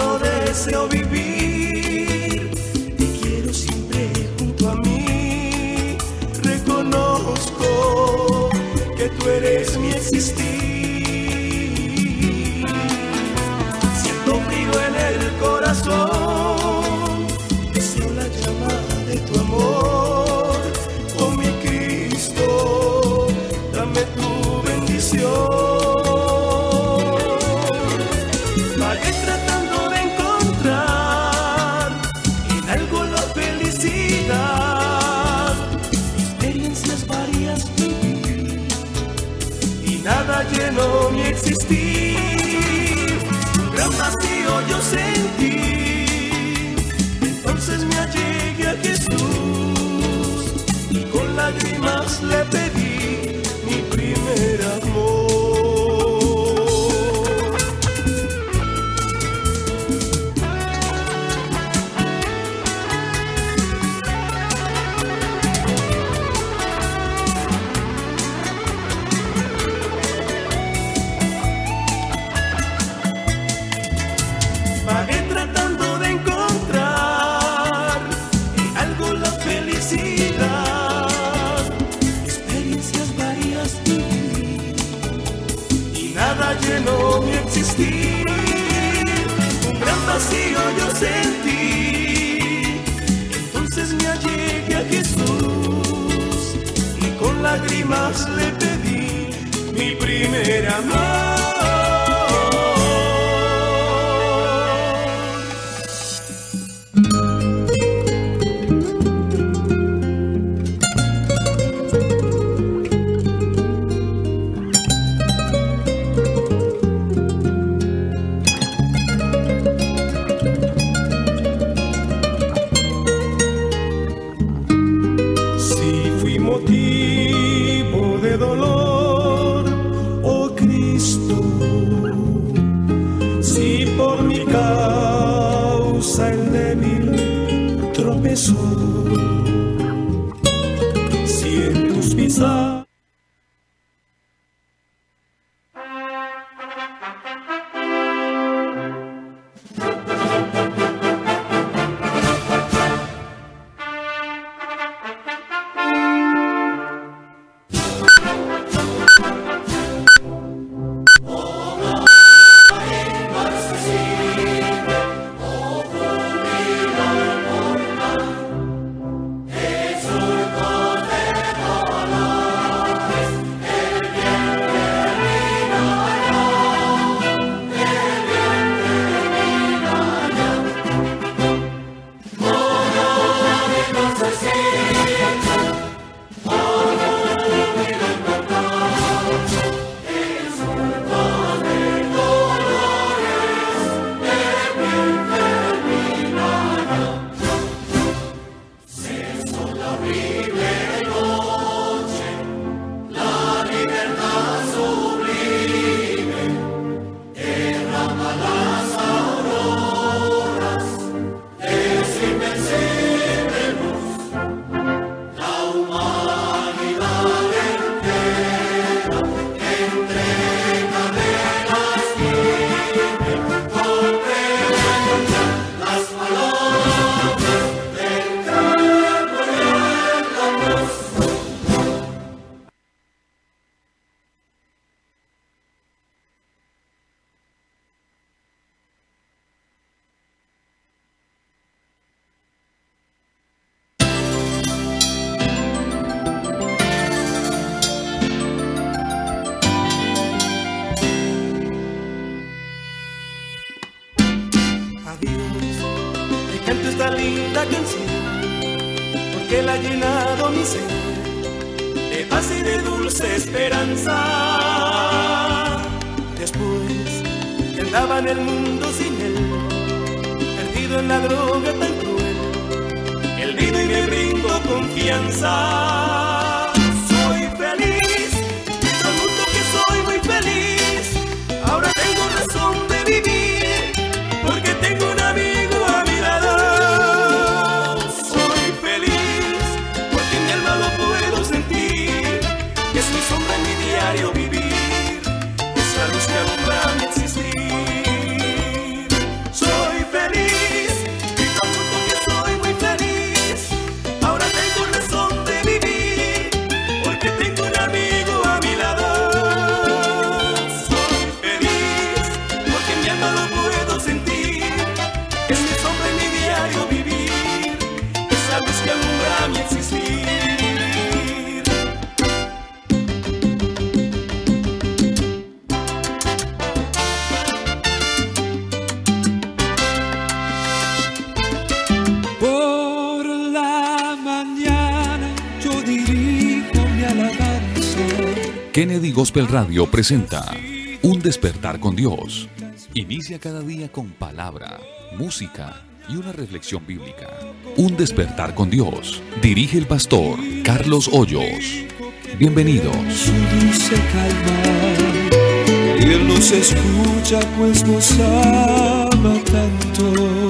solo deseo vivir. Te quiero siempre junto a mí. Reconozco que tú eres mi existir. Le pedí mi primer amor. Si fui motivo de dolor, oh Cristo, si por mi causa el débil tropezó, porque él ha llenado mi ser de paz y de dulce esperanza. Después que andaba en el mundo sin él, perdido en la droga tan cruel, él vino y me brindó confianza. Gospel Radio presenta Un despertar con Dios. Inicia cada día con palabra, música y una reflexión bíblica. Un despertar con Dios. Dirige el pastor Carlos Hoyos. Bienvenidos. Él nos escucha pues nos ama tanto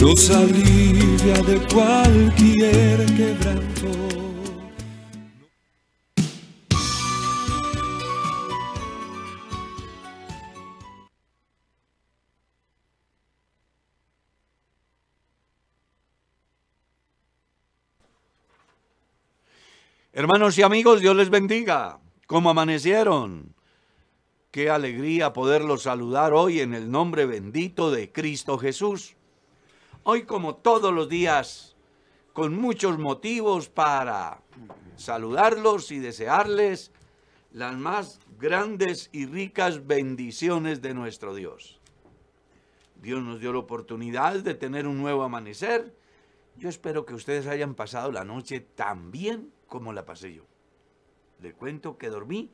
nos alivia de cualquier quebranto. Hermanos y amigos, Dios les bendiga. ¿Cómo amanecieron? Qué alegría poderlos saludar hoy en el nombre bendito de Cristo Jesús. Hoy como todos los días, con muchos motivos para saludarlos y desearles las más grandes y ricas bendiciones de nuestro Dios. Dios nos dio la oportunidad de tener un nuevo amanecer. Yo espero que ustedes hayan pasado la noche tan bien como la pasé yo. Le cuento que dormí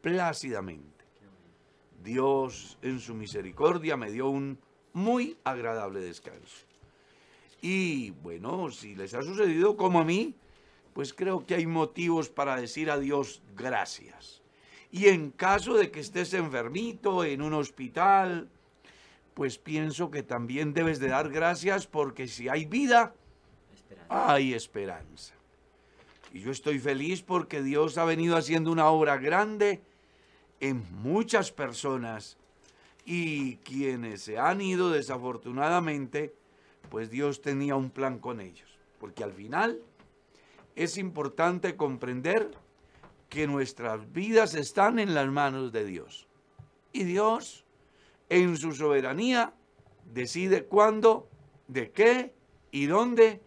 plácidamente. Dios en su misericordia me dio un muy agradable descanso. Y bueno, si les ha sucedido como a mí, pues creo que hay motivos para decir a Dios gracias. Y en caso de que estés enfermito en un hospital, pues pienso que también debes de dar gracias porque si hay vida, hay esperanza. Y yo estoy feliz porque Dios ha venido haciendo una obra grande en muchas personas y quienes se han ido desafortunadamente, pues Dios tenía un plan con ellos. Porque al final es importante comprender que nuestras vidas están en las manos de Dios. Y Dios, en su soberanía, decide cuándo, de qué y dónde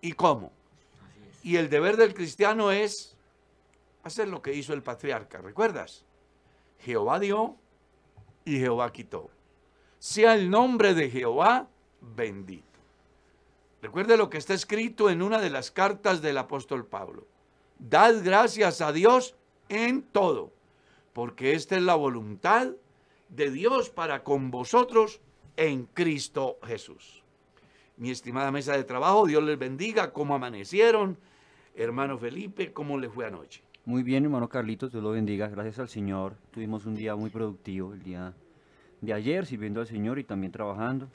y cómo. Y el deber del cristiano es hacer lo que hizo el patriarca. ¿Recuerdas? Jehová dio y Jehová quitó. Sea el nombre de Jehová bendito. Recuerde lo que está escrito en una de las cartas del apóstol Pablo. Dad gracias a Dios en todo, porque esta es la voluntad de Dios para con vosotros en Cristo Jesús. Mi estimada mesa de trabajo, Dios les bendiga, cómo amanecieron. Hermano Felipe, ¿cómo le fue anoche? Muy bien, hermano Carlitos, Dios lo bendiga. Gracias al Señor. Tuvimos un día muy productivo el día de ayer, sirviendo al Señor y también trabajando.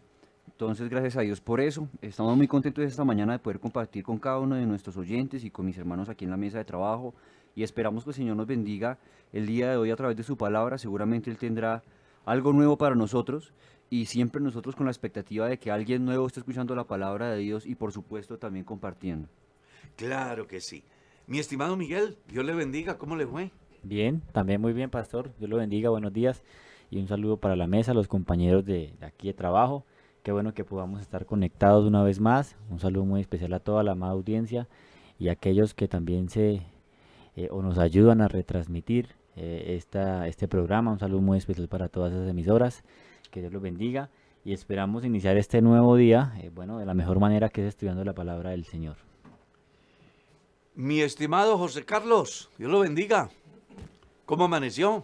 Entonces, gracias a Dios por eso. Estamos muy contentos esta mañana de poder compartir con cada uno de nuestros oyentes y con mis hermanos aquí en la mesa de trabajo. Y esperamos que el Señor nos bendiga el día de hoy a través de su palabra. Seguramente Él tendrá algo nuevo para nosotros y siempre nosotros con la expectativa de que alguien nuevo esté escuchando la palabra de Dios y por supuesto también compartiendo. Claro que sí. Mi estimado Miguel, Dios le bendiga, ¿cómo le fue? Bien, también muy bien, pastor. Dios lo bendiga, buenos días. Y un saludo para la mesa, los compañeros de, de aquí de trabajo. Qué bueno que podamos estar conectados una vez más. Un saludo muy especial a toda la amada audiencia y a aquellos que también se eh, o nos ayudan a retransmitir eh, esta, este programa. Un saludo muy especial para todas esas emisoras. Que Dios los bendiga y esperamos iniciar este nuevo día, eh, bueno, de la mejor manera que es estudiando la palabra del Señor. Mi estimado José Carlos, Dios lo bendiga. ¿Cómo amaneció?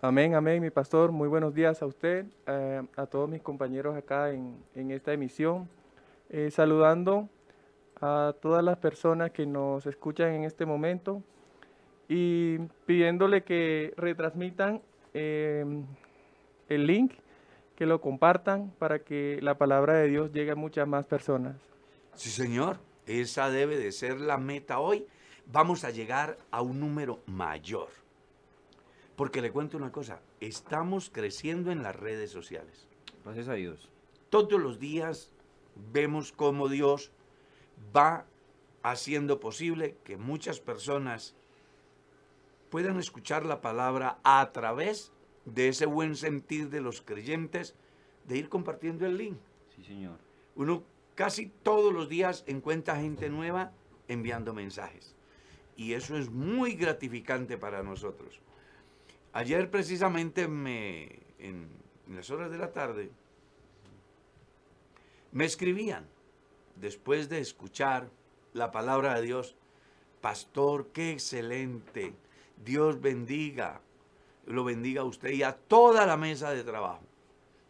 Amén, amén, mi pastor. Muy buenos días a usted, eh, a todos mis compañeros acá en, en esta emisión. Eh, saludando a todas las personas que nos escuchan en este momento y pidiéndole que retransmitan eh, el link, que lo compartan para que la palabra de Dios llegue a muchas más personas. Sí, señor. Esa debe de ser la meta hoy. Vamos a llegar a un número mayor. Porque le cuento una cosa, estamos creciendo en las redes sociales. Gracias a Dios. Todos los días vemos cómo Dios va haciendo posible que muchas personas puedan escuchar la palabra a través de ese buen sentir de los creyentes de ir compartiendo el link. Sí, Señor. Uno casi todos los días encuentra gente nueva enviando mensajes. Y eso es muy gratificante para nosotros. Ayer precisamente me, en, en las horas de la tarde, me escribían, después de escuchar la palabra de Dios, Pastor, qué excelente. Dios bendiga, lo bendiga a usted y a toda la mesa de trabajo.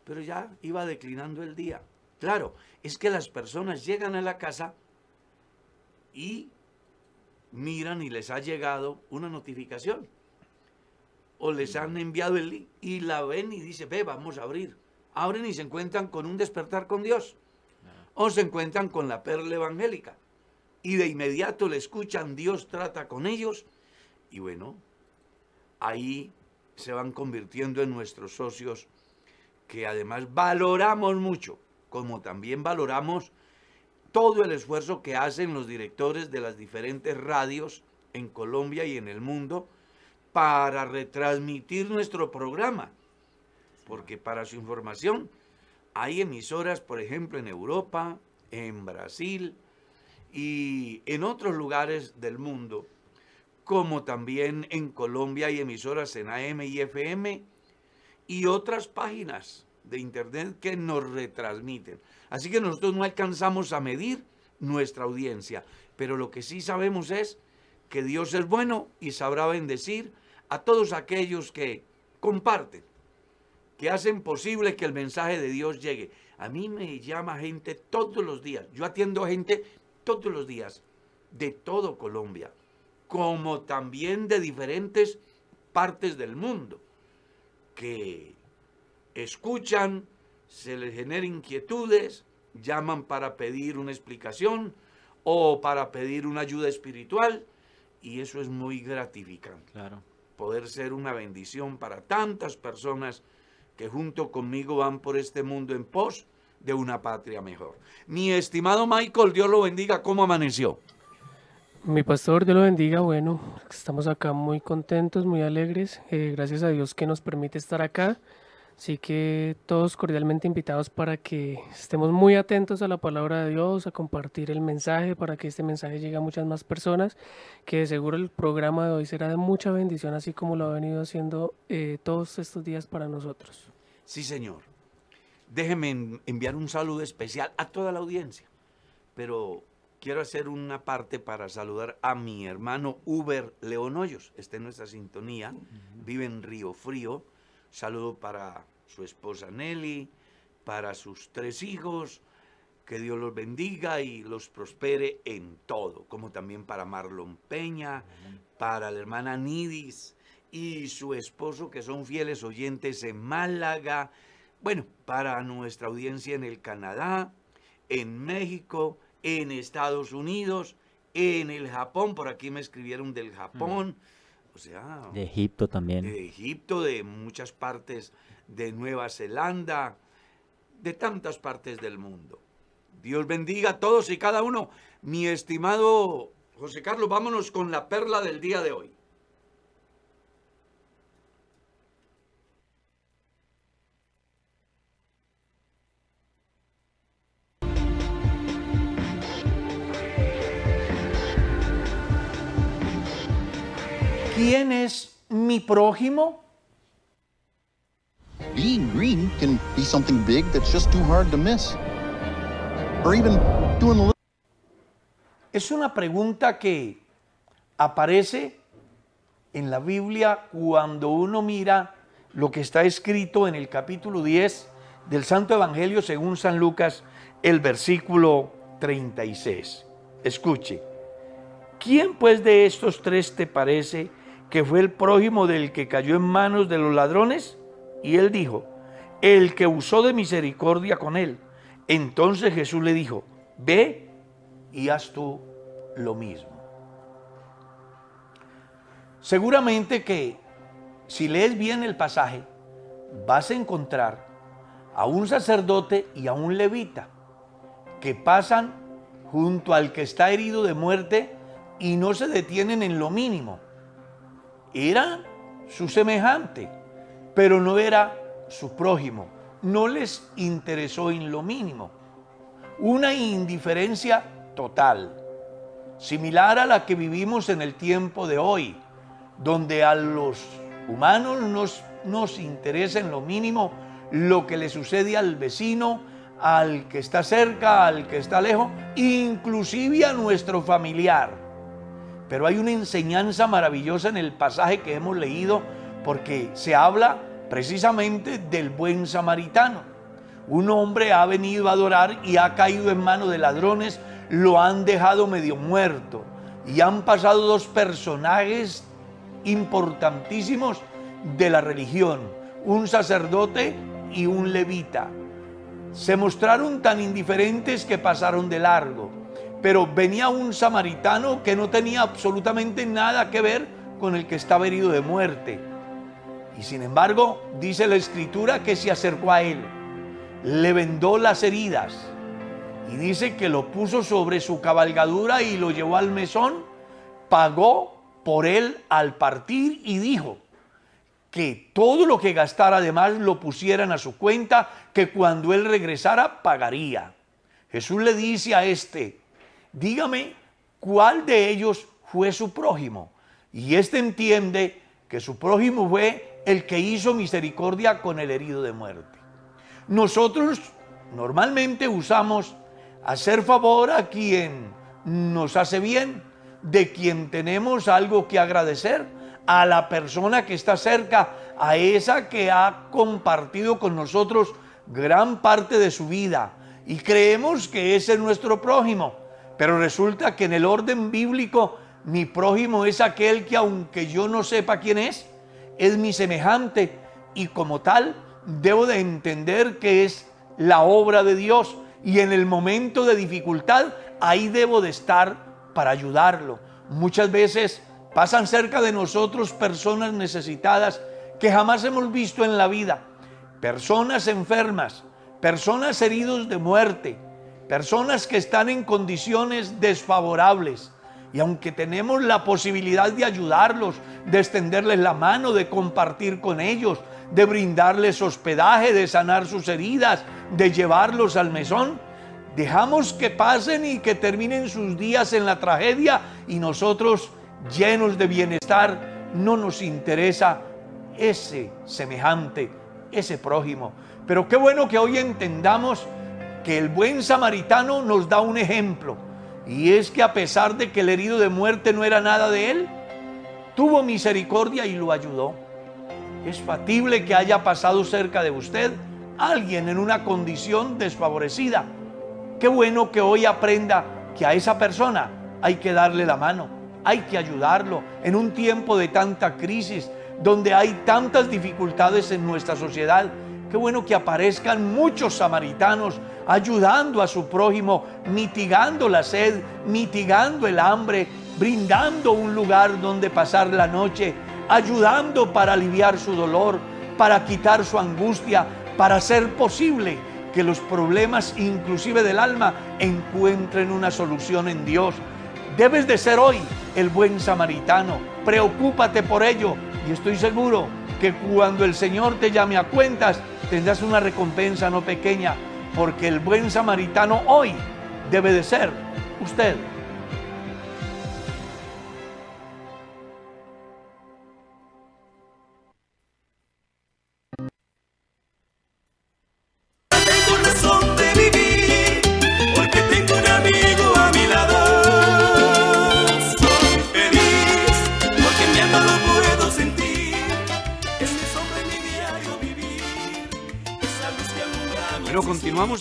Pero ya iba declinando el día. Claro, es que las personas llegan a la casa y miran y les ha llegado una notificación. O les han enviado el link y la ven y dice, ve, vamos a abrir. Abren y se encuentran con un despertar con Dios. O se encuentran con la perla evangélica. Y de inmediato le escuchan, Dios trata con ellos. Y bueno, ahí se van convirtiendo en nuestros socios que además valoramos mucho, como también valoramos todo el esfuerzo que hacen los directores de las diferentes radios en Colombia y en el mundo para retransmitir nuestro programa. Porque para su información, hay emisoras, por ejemplo, en Europa, en Brasil y en otros lugares del mundo, como también en Colombia hay emisoras en AM y FM y otras páginas de internet que nos retransmiten. Así que nosotros no alcanzamos a medir nuestra audiencia, pero lo que sí sabemos es que Dios es bueno y sabrá bendecir a todos aquellos que comparten, que hacen posible que el mensaje de Dios llegue. A mí me llama gente todos los días. Yo atiendo a gente todos los días de todo Colombia, como también de diferentes partes del mundo, que escuchan se les genera inquietudes, llaman para pedir una explicación o para pedir una ayuda espiritual y eso es muy gratificante. Claro. Poder ser una bendición para tantas personas que junto conmigo van por este mundo en pos de una patria mejor. Mi estimado Michael, Dios lo bendiga, ¿cómo amaneció? Mi pastor, Dios lo bendiga. Bueno, estamos acá muy contentos, muy alegres. eh, gracias a Dios que nos permite estar acá. Así que todos cordialmente invitados para que estemos muy atentos a la palabra de Dios, a compartir el mensaje, para que este mensaje llegue a muchas más personas, que de seguro el programa de hoy será de mucha bendición, así como lo ha venido haciendo eh, todos estos días para nosotros. Sí, señor. Déjeme en- enviar un saludo especial a toda la audiencia, pero quiero hacer una parte para saludar a mi hermano Uber León Hoyos. Está en nuestra sintonía, vive en Río Frío. Saludo para su esposa Nelly, para sus tres hijos. Que Dios los bendiga y los prospere en todo, como también para Marlon Peña, para la hermana Nidis y su esposo, que son fieles oyentes en Málaga. Bueno, para nuestra audiencia en el Canadá, en México, en Estados Unidos, en el Japón, por aquí me escribieron del Japón, o sea, De Egipto también. de Egipto, de muchas partes de Nueva Zelanda, de tantas partes del mundo. Dios bendiga a todos y cada uno. Mi estimado José Carlos, vámonos con la perla del día de hoy. ¿Quién es mi prójimo? Being green can be something big that's just too hard to miss. Or even doing a little. Es una pregunta que aparece en la Biblia cuando uno mira lo que está escrito en el capítulo 10 del Santo Evangelio según San Lucas, el versículo 36. Escuche, ¿quién pues de estos tres te parece que fue el prójimo del que cayó en manos de los ladrones? Y él dijo, el que usó de misericordia con él. Entonces Jesús le dijo, ve y haz tú lo mismo. Seguramente que si lees bien el pasaje, vas a encontrar a un sacerdote y a un levita que pasan junto al que está herido de muerte y no se detienen en lo mínimo. Era su semejante, pero no era su prójimo. No les interesó en lo mínimo. Una indiferencia total, similar a la que vivimos en el tiempo de hoy, donde a los humanos nos, nos interesa en lo mínimo lo que le sucede al vecino, al que está cerca, al que está lejos, inclusive a nuestro familiar. Pero hay una enseñanza maravillosa en el pasaje que hemos leído porque se habla precisamente del buen samaritano. Un hombre ha venido a adorar y ha caído en manos de ladrones, lo han dejado medio muerto. Y han pasado dos personajes importantísimos de la religión, un sacerdote y un levita. Se mostraron tan indiferentes que pasaron de largo, pero venía un samaritano que no tenía absolutamente nada que ver con el que estaba herido de muerte. Y sin embargo, dice la escritura que se acercó a él, le vendó las heridas y dice que lo puso sobre su cabalgadura y lo llevó al mesón, pagó por él al partir y dijo que todo lo que gastara además lo pusieran a su cuenta, que cuando él regresara pagaría. Jesús le dice a este, dígame cuál de ellos fue su prójimo. Y este entiende que su prójimo fue el que hizo misericordia con el herido de muerte. Nosotros normalmente usamos hacer favor a quien nos hace bien, de quien tenemos algo que agradecer, a la persona que está cerca, a esa que ha compartido con nosotros gran parte de su vida. Y creemos que ese es nuestro prójimo. Pero resulta que en el orden bíblico mi prójimo es aquel que aunque yo no sepa quién es, es mi semejante. Y como tal debo de entender que es la obra de Dios. Y en el momento de dificultad ahí debo de estar para ayudarlo. Muchas veces pasan cerca de nosotros personas necesitadas que jamás hemos visto en la vida, personas enfermas, personas heridos de muerte, personas que están en condiciones desfavorables. Y aunque tenemos la posibilidad de ayudarlos, de extenderles la mano, de compartir con ellos, de brindarles hospedaje, de sanar sus heridas, de llevarlos al mesón, dejamos que pasen y que terminen sus días en la tragedia y nosotros llenos de bienestar no nos interesa ese semejante, ese prójimo. Pero qué bueno que hoy entendamos que el buen samaritano nos da un ejemplo. Y es que a pesar de que el herido de muerte no era nada de él, tuvo misericordia y lo ayudó. Es factible que haya pasado cerca de usted alguien en una condición desfavorecida. Qué bueno que hoy aprenda que a esa persona hay que darle la mano, hay que ayudarlo en un tiempo de tanta crisis, donde hay tantas dificultades en nuestra sociedad. Qué bueno que aparezcan muchos samaritanos ayudando a su prójimo, mitigando la sed, mitigando el hambre, brindando un lugar donde pasar la noche, ayudando para aliviar su dolor, para quitar su angustia, para hacer posible que los problemas inclusive del alma encuentren una solución en Dios. Debes de ser hoy el buen samaritano. Preocúpate por ello y estoy seguro que cuando el Señor te llame a cuentas tendrás una recompensa no pequeña porque el buen samaritano hoy debe de ser usted.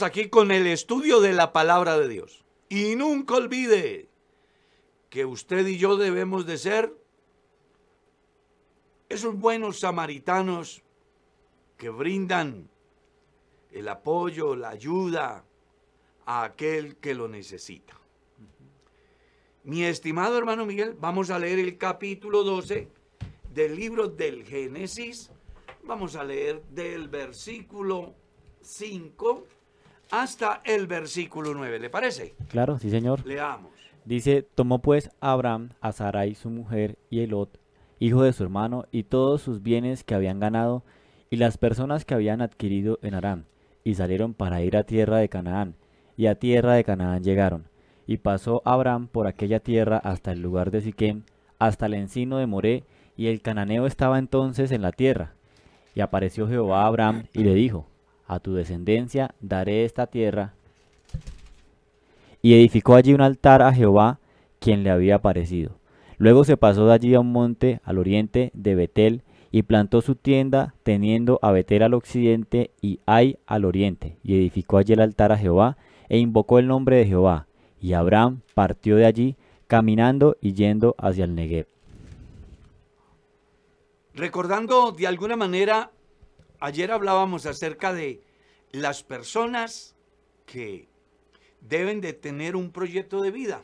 Aquí con el estudio de la palabra de Dios. Y nunca olvide que usted y yo debemos de ser esos buenos samaritanos que brindan el apoyo, la ayuda a aquel que lo necesita. Mi estimado hermano Miguel, vamos a leer el capítulo 12 del libro del Génesis. Vamos a leer del versículo 5 hasta el versículo 9. ¿Le parece? Claro, sí, señor. Leamos. Dice, tomó pues Abraham a Sarai su mujer y Elot, hijo de su hermano, y todos sus bienes que habían ganado, y las personas que habían adquirido en Aram, y salieron para ir a tierra de Canaán, y a tierra de Canaán llegaron. Y pasó Abraham por aquella tierra hasta el lugar de Siquem, hasta el encino de Moré, y el cananeo estaba entonces en la tierra. Y apareció Jehová a Abraham y le dijo, a tu descendencia daré esta tierra, y edificó allí un altar a Jehová, quien le había aparecido. Luego se pasó de allí a un monte al oriente de Betel y plantó su tienda teniendo a Betel al occidente y Ai al oriente, y edificó allí el altar a Jehová, e invocó el nombre de Jehová. Y Abraham partió de allí, caminando y yendo hacia el Negev. Recordando de alguna manera, ayer hablábamos acerca de las personas que deben de tener un proyecto de vida,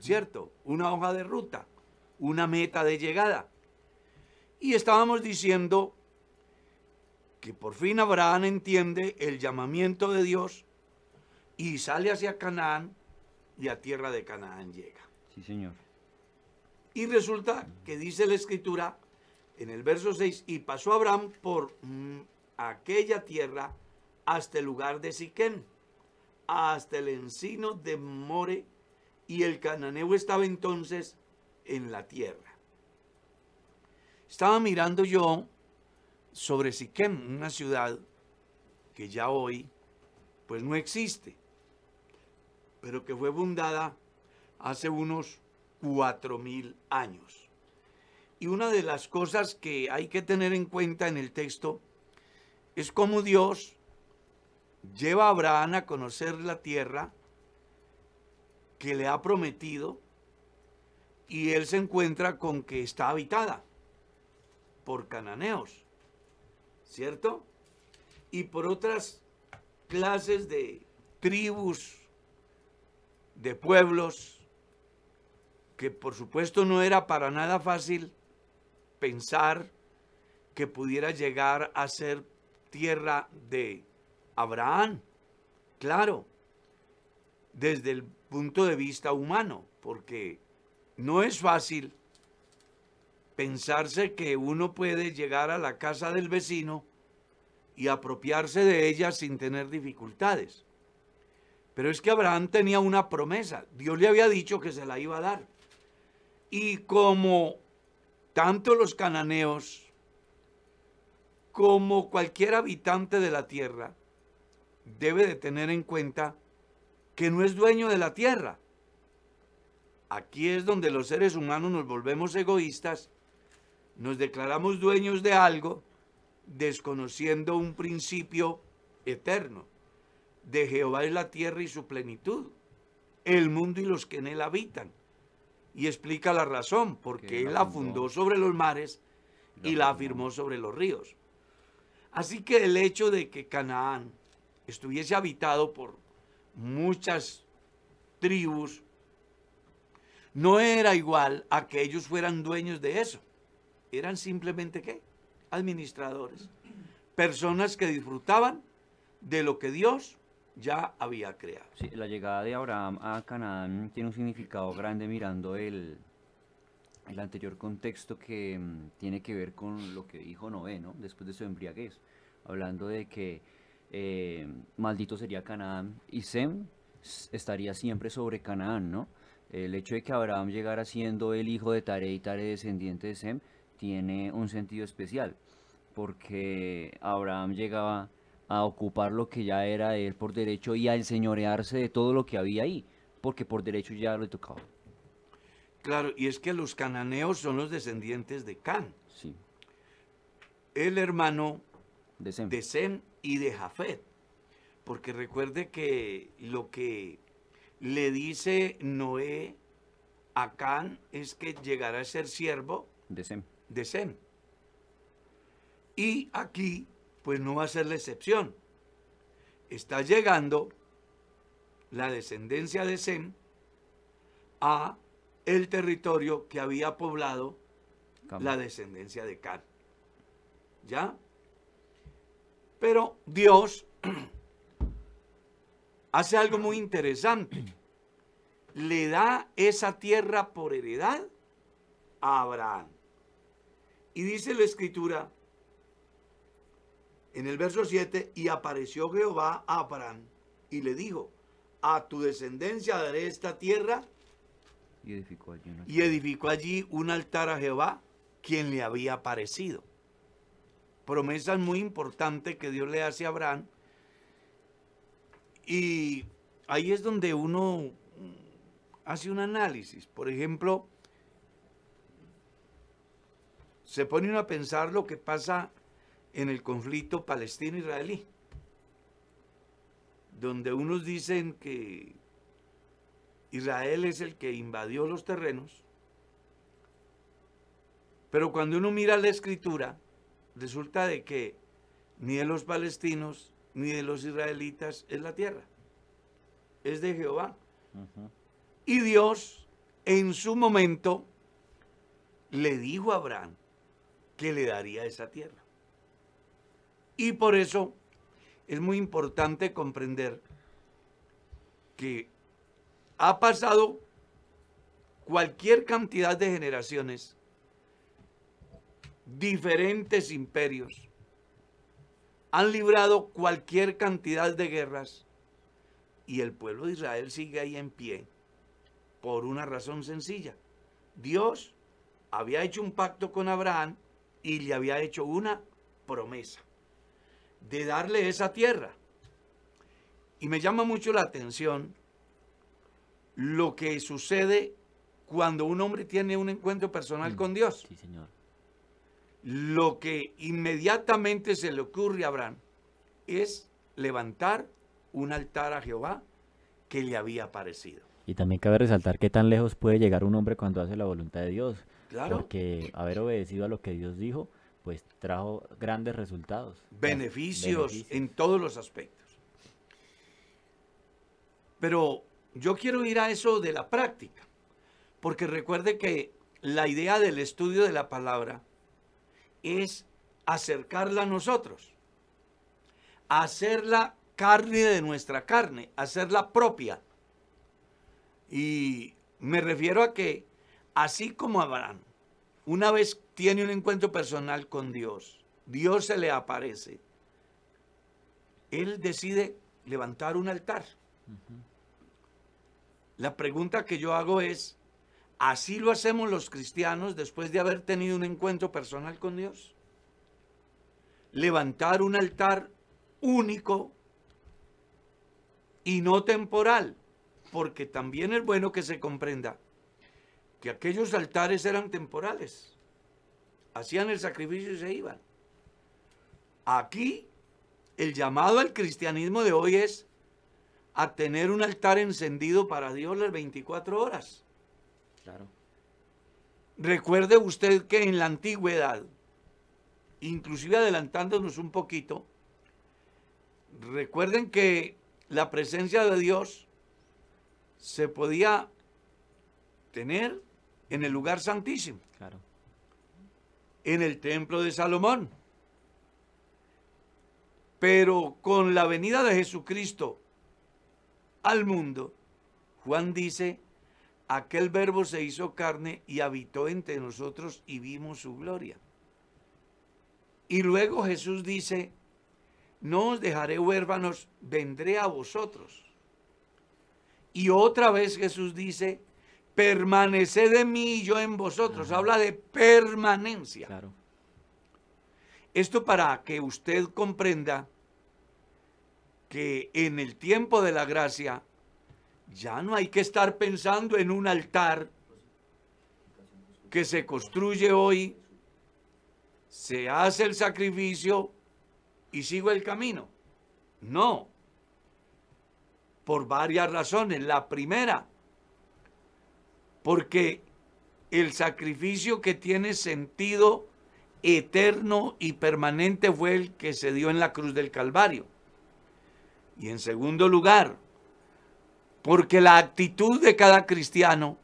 ¿cierto? Una hoja de ruta, una meta de llegada. Y estábamos diciendo que por fin Abraham entiende el llamamiento de Dios y sale hacia Canaán y a tierra de Canaán llega. Sí, señor. Y resulta que dice la escritura en el verso 6, y pasó Abraham por mm, aquella tierra hasta el lugar de Siquem, hasta el encino de More, y el cananeo estaba entonces en la tierra. Estaba mirando yo sobre Siquem, una ciudad que ya hoy pues no existe, pero que fue fundada hace unos cuatro mil años. Y una de las cosas que hay que tener en cuenta en el texto es cómo Dios lleva a Abraham a conocer la tierra que le ha prometido y él se encuentra con que está habitada por cananeos, ¿cierto? Y por otras clases de tribus, de pueblos, que por supuesto no era para nada fácil pensar que pudiera llegar a ser tierra de Abraham. Claro, desde el punto de vista humano, porque no es fácil pensarse que uno puede llegar a la casa del vecino y apropiarse de ella sin tener dificultades. Pero es que Abraham tenía una promesa. Dios le había dicho que se la iba a dar. Y como tanto los cananeos como cualquier habitante de la tierra debe de tener en cuenta que no es dueño de la tierra. Aquí es donde los seres humanos nos volvemos egoístas, nos declaramos dueños de algo, desconociendo un principio eterno. De Jehová es la tierra y su plenitud, el mundo y los que en él habitan y explica la razón, porque él la fundó sobre los mares y la afirmó sobre los ríos. Así que el hecho de que Canaán estuviese habitado por muchas tribus no era igual a que ellos fueran dueños de eso. Eran simplemente qué? Administradores. Personas que disfrutaban de lo que Dios ya había creado. Sí, la llegada de Abraham a Canaán tiene un significado grande mirando el, el anterior contexto que mm, tiene que ver con lo que dijo Noé, ¿no? Después de su embriaguez, hablando de que eh, maldito sería Canaán y Sem estaría siempre sobre Canaán, ¿no? El hecho de que Abraham llegara siendo el hijo de Tare y Tare descendiente de Sem tiene un sentido especial, porque Abraham llegaba a ocupar lo que ya era de él por derecho y a enseñorearse de todo lo que había ahí, porque por derecho ya le tocaba. Claro, y es que los cananeos son los descendientes de Can. Sí. El hermano De Sem. de Sem y de Jafet. Porque recuerde que lo que le dice Noé a Can es que llegará a ser siervo De Sem. de Sem. Y aquí, pues no va a ser la excepción. Está llegando la descendencia de Sem a el territorio que había poblado Cam. la descendencia de Can. ¿Ya? Pero Dios hace algo muy interesante. Le da esa tierra por heredad a Abraham. Y dice la escritura en el verso 7, y apareció Jehová a Abraham y le dijo, a tu descendencia daré esta tierra Y edificó allí una y edificó allí un altar a Jehová, quien le había aparecido. Promesa muy importante que Dios le hace a Abraham. Y ahí es donde uno hace un análisis. Por ejemplo, se pone uno a pensar lo que pasa en el conflicto palestino-israelí, donde unos dicen que Israel es el que invadió los terrenos, pero cuando uno mira la escritura, resulta de que ni de los palestinos ni de los israelitas es la tierra, es de Jehová. Y Dios en su momento le dijo a Abraham que le daría esa tierra. Y por eso es muy importante comprender que ha pasado cualquier cantidad de generaciones, diferentes imperios, han librado cualquier cantidad de guerras y el pueblo de Israel sigue ahí en pie por una razón sencilla. Dios había hecho un pacto con Abraham y le había hecho una promesa de darle esa tierra. Y me llama mucho la atención lo que sucede cuando un hombre tiene un encuentro personal Mm, con Dios. Sí, señor. Lo que inmediatamente se le ocurre a Abraham es levantar un altar a Jehová que le había aparecido. Y también cabe resaltar qué tan lejos puede llegar un hombre cuando hace la voluntad de Dios. Claro. Porque haber obedecido a lo que Dios dijo, pues trajo grandes resultados. beneficios, beneficios. en todos los aspectos. Pero yo quiero ir a eso de la práctica, porque recuerde que la idea del estudio de la palabra es acercarla a nosotros, hacerla carne de nuestra carne, hacerla propia. Y me refiero a que, así como Abraham, una vez tiene un encuentro personal con Dios, Dios se le aparece, él decide levantar un altar. La pregunta que yo hago es, ¿así lo hacemos los cristianos después de haber tenido un encuentro personal con Dios? Levantar un altar único y no temporal, porque también es bueno que se comprenda que aquellos altares eran temporales. Hacían el sacrificio y se iban. Aquí el llamado al cristianismo de hoy es a tener un altar encendido para Dios las 24 horas. Claro. Recuerde usted que en la antigüedad, inclusive adelantándonos un poquito, recuerden que la presencia de Dios se podía tener en el lugar santísimo, Claro. En el templo de Salomón. Pero con la venida de Jesucristo al mundo, Juan dice, aquel verbo se hizo carne y habitó entre nosotros y vimos su gloria. Y luego Jesús dice, no os dejaré huérfanos, vendré a vosotros. Y otra vez Jesús dice, permaneced en mí y yo en vosotros. Habla de permanencia. Claro. Esto para que usted comprenda que en el tiempo de la gracia ya no hay que estar pensando en un altar que se construye hoy, se hace el sacrificio y sigo el camino. No, por varias razones. La primera, porque el sacrificio que tiene sentido eterno y permanente fue el que se dio en la cruz del Calvario. Y en segundo lugar, porque la actitud de cada cristiano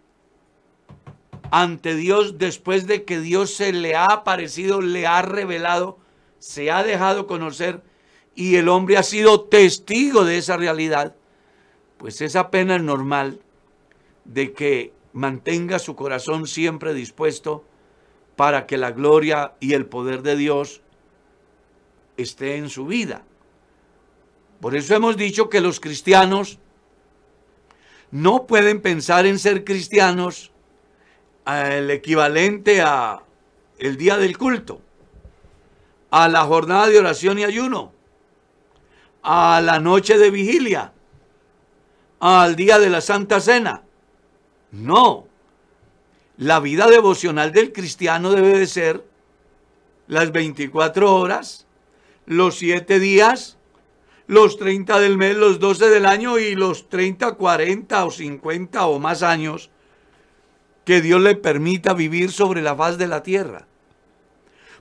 ante Dios, después de que Dios se le ha aparecido, le ha revelado, se ha dejado conocer y el hombre ha sido testigo de esa realidad, pues es apenas normal de que mantenga su corazón siempre dispuesto para que la gloria y el poder de Dios esté en su vida. Por eso hemos dicho que los cristianos no pueden pensar en ser cristianos el equivalente a el día del culto, a la jornada de oración y ayuno, a la noche de vigilia, al día de la Santa Cena. No, la vida devocional del cristiano debe de ser las 24 horas, los 7 días, los 30 del mes, los 12 del año y los 30, 40 o 50 o más años que Dios le permita vivir sobre la faz de la tierra.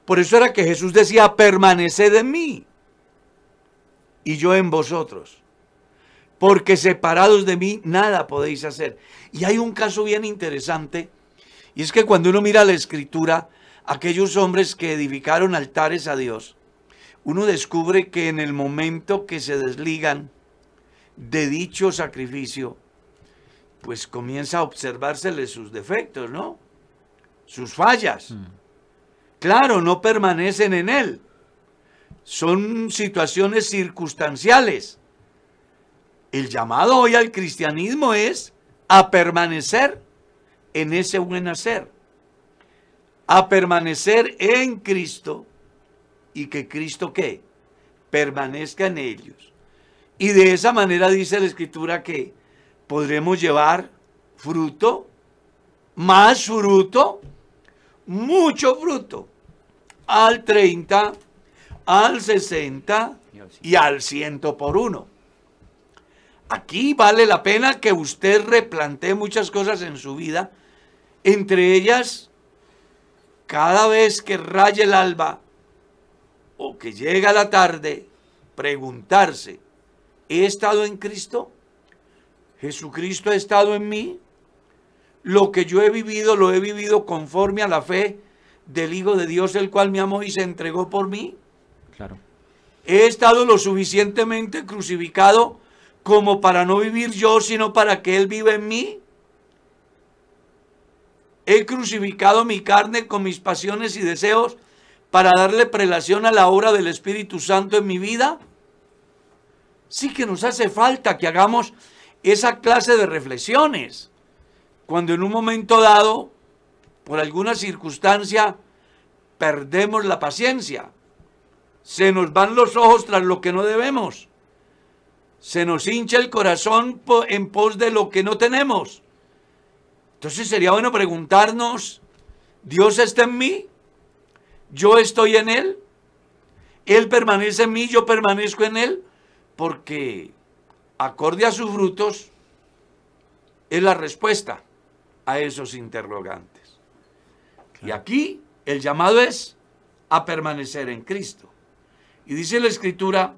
Por eso era que Jesús decía, permaneced en mí y yo en vosotros. Porque separados de mí nada podéis hacer. Y hay un caso bien interesante, y es que cuando uno mira la escritura, aquellos hombres que edificaron altares a Dios, uno descubre que en el momento que se desligan de dicho sacrificio, pues comienza a observársele sus defectos, ¿no? Sus fallas. Claro, no permanecen en él. Son situaciones circunstanciales. El llamado hoy al cristianismo es a permanecer en ese buen hacer. A permanecer en Cristo y que Cristo qué? Permanezca en ellos. Y de esa manera dice la escritura que podremos llevar fruto, más fruto, mucho fruto, al 30, al 60 y al 100 por uno. Aquí vale la pena que usted replantee muchas cosas en su vida, entre ellas, cada vez que raye el alba o que llega la tarde, preguntarse, ¿he estado en Cristo? Jesucristo ha estado en mí. Lo que yo he vivido, lo he vivido conforme a la fe del Hijo de Dios, el cual me amó y se entregó por mí. Claro. He estado lo suficientemente crucificado como para no vivir yo, sino para que Él viva en mí. He crucificado mi carne con mis pasiones y deseos para darle prelación a la obra del Espíritu Santo en mi vida. Sí que nos hace falta que hagamos esa clase de reflexiones. Cuando en un momento dado, por alguna circunstancia, perdemos la paciencia, se nos van los ojos tras lo que no debemos, se nos hincha el corazón en pos de lo que no tenemos. Entonces sería bueno preguntarnos, ¿Dios está en mí? ¿Yo estoy en Él? ¿Él permanece en mí? ¿Yo permanezco en Él? Porque acorde a sus frutos, es la respuesta a esos interrogantes. Y aquí el llamado es a permanecer en Cristo. Y dice la escritura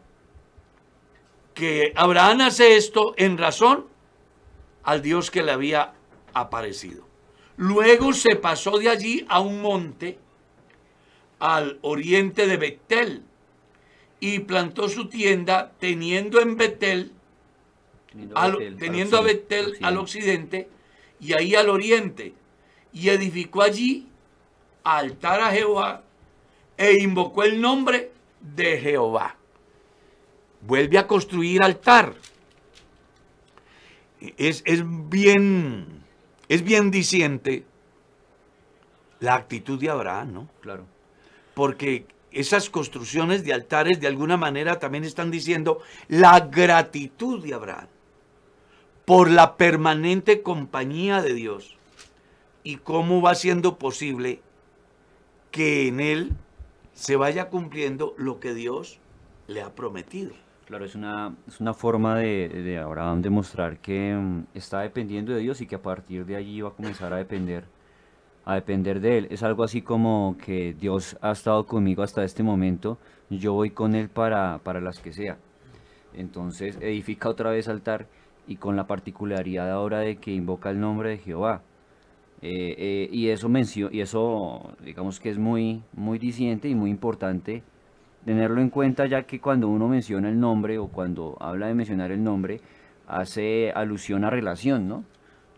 que Abraham hace esto en razón al Dios que le había aparecido. Luego se pasó de allí a un monte al oriente de Betel y plantó su tienda teniendo en Betel teniendo, a Betel, al occidente y ahí al oriente, y edificó allí altar a Jehová e invocó el nombre de Jehová. Vuelve a construir altar. Es, es bien, es bien diciente la actitud de Abraham, ¿no? Claro. Porque esas construcciones de altares de alguna manera también están diciendo la gratitud de Abraham por la permanente compañía de Dios y cómo va siendo posible que en Él se vaya cumpliendo lo que Dios le ha prometido. Claro, es una, es una forma de, de Abraham demostrar que mm, está dependiendo de Dios y que a partir de allí va a comenzar a depender, a depender de Él. Es algo así como que Dios ha estado conmigo hasta este momento, yo voy con Él para, para las que sea. Entonces edifica otra vez altar y con la particularidad ahora de que invoca el nombre de Jehová. Eh, eh, y eso y eso digamos que es muy muy diciente y muy importante tenerlo en cuenta ya que cuando uno menciona el nombre o cuando habla de mencionar el nombre hace alusión a relación no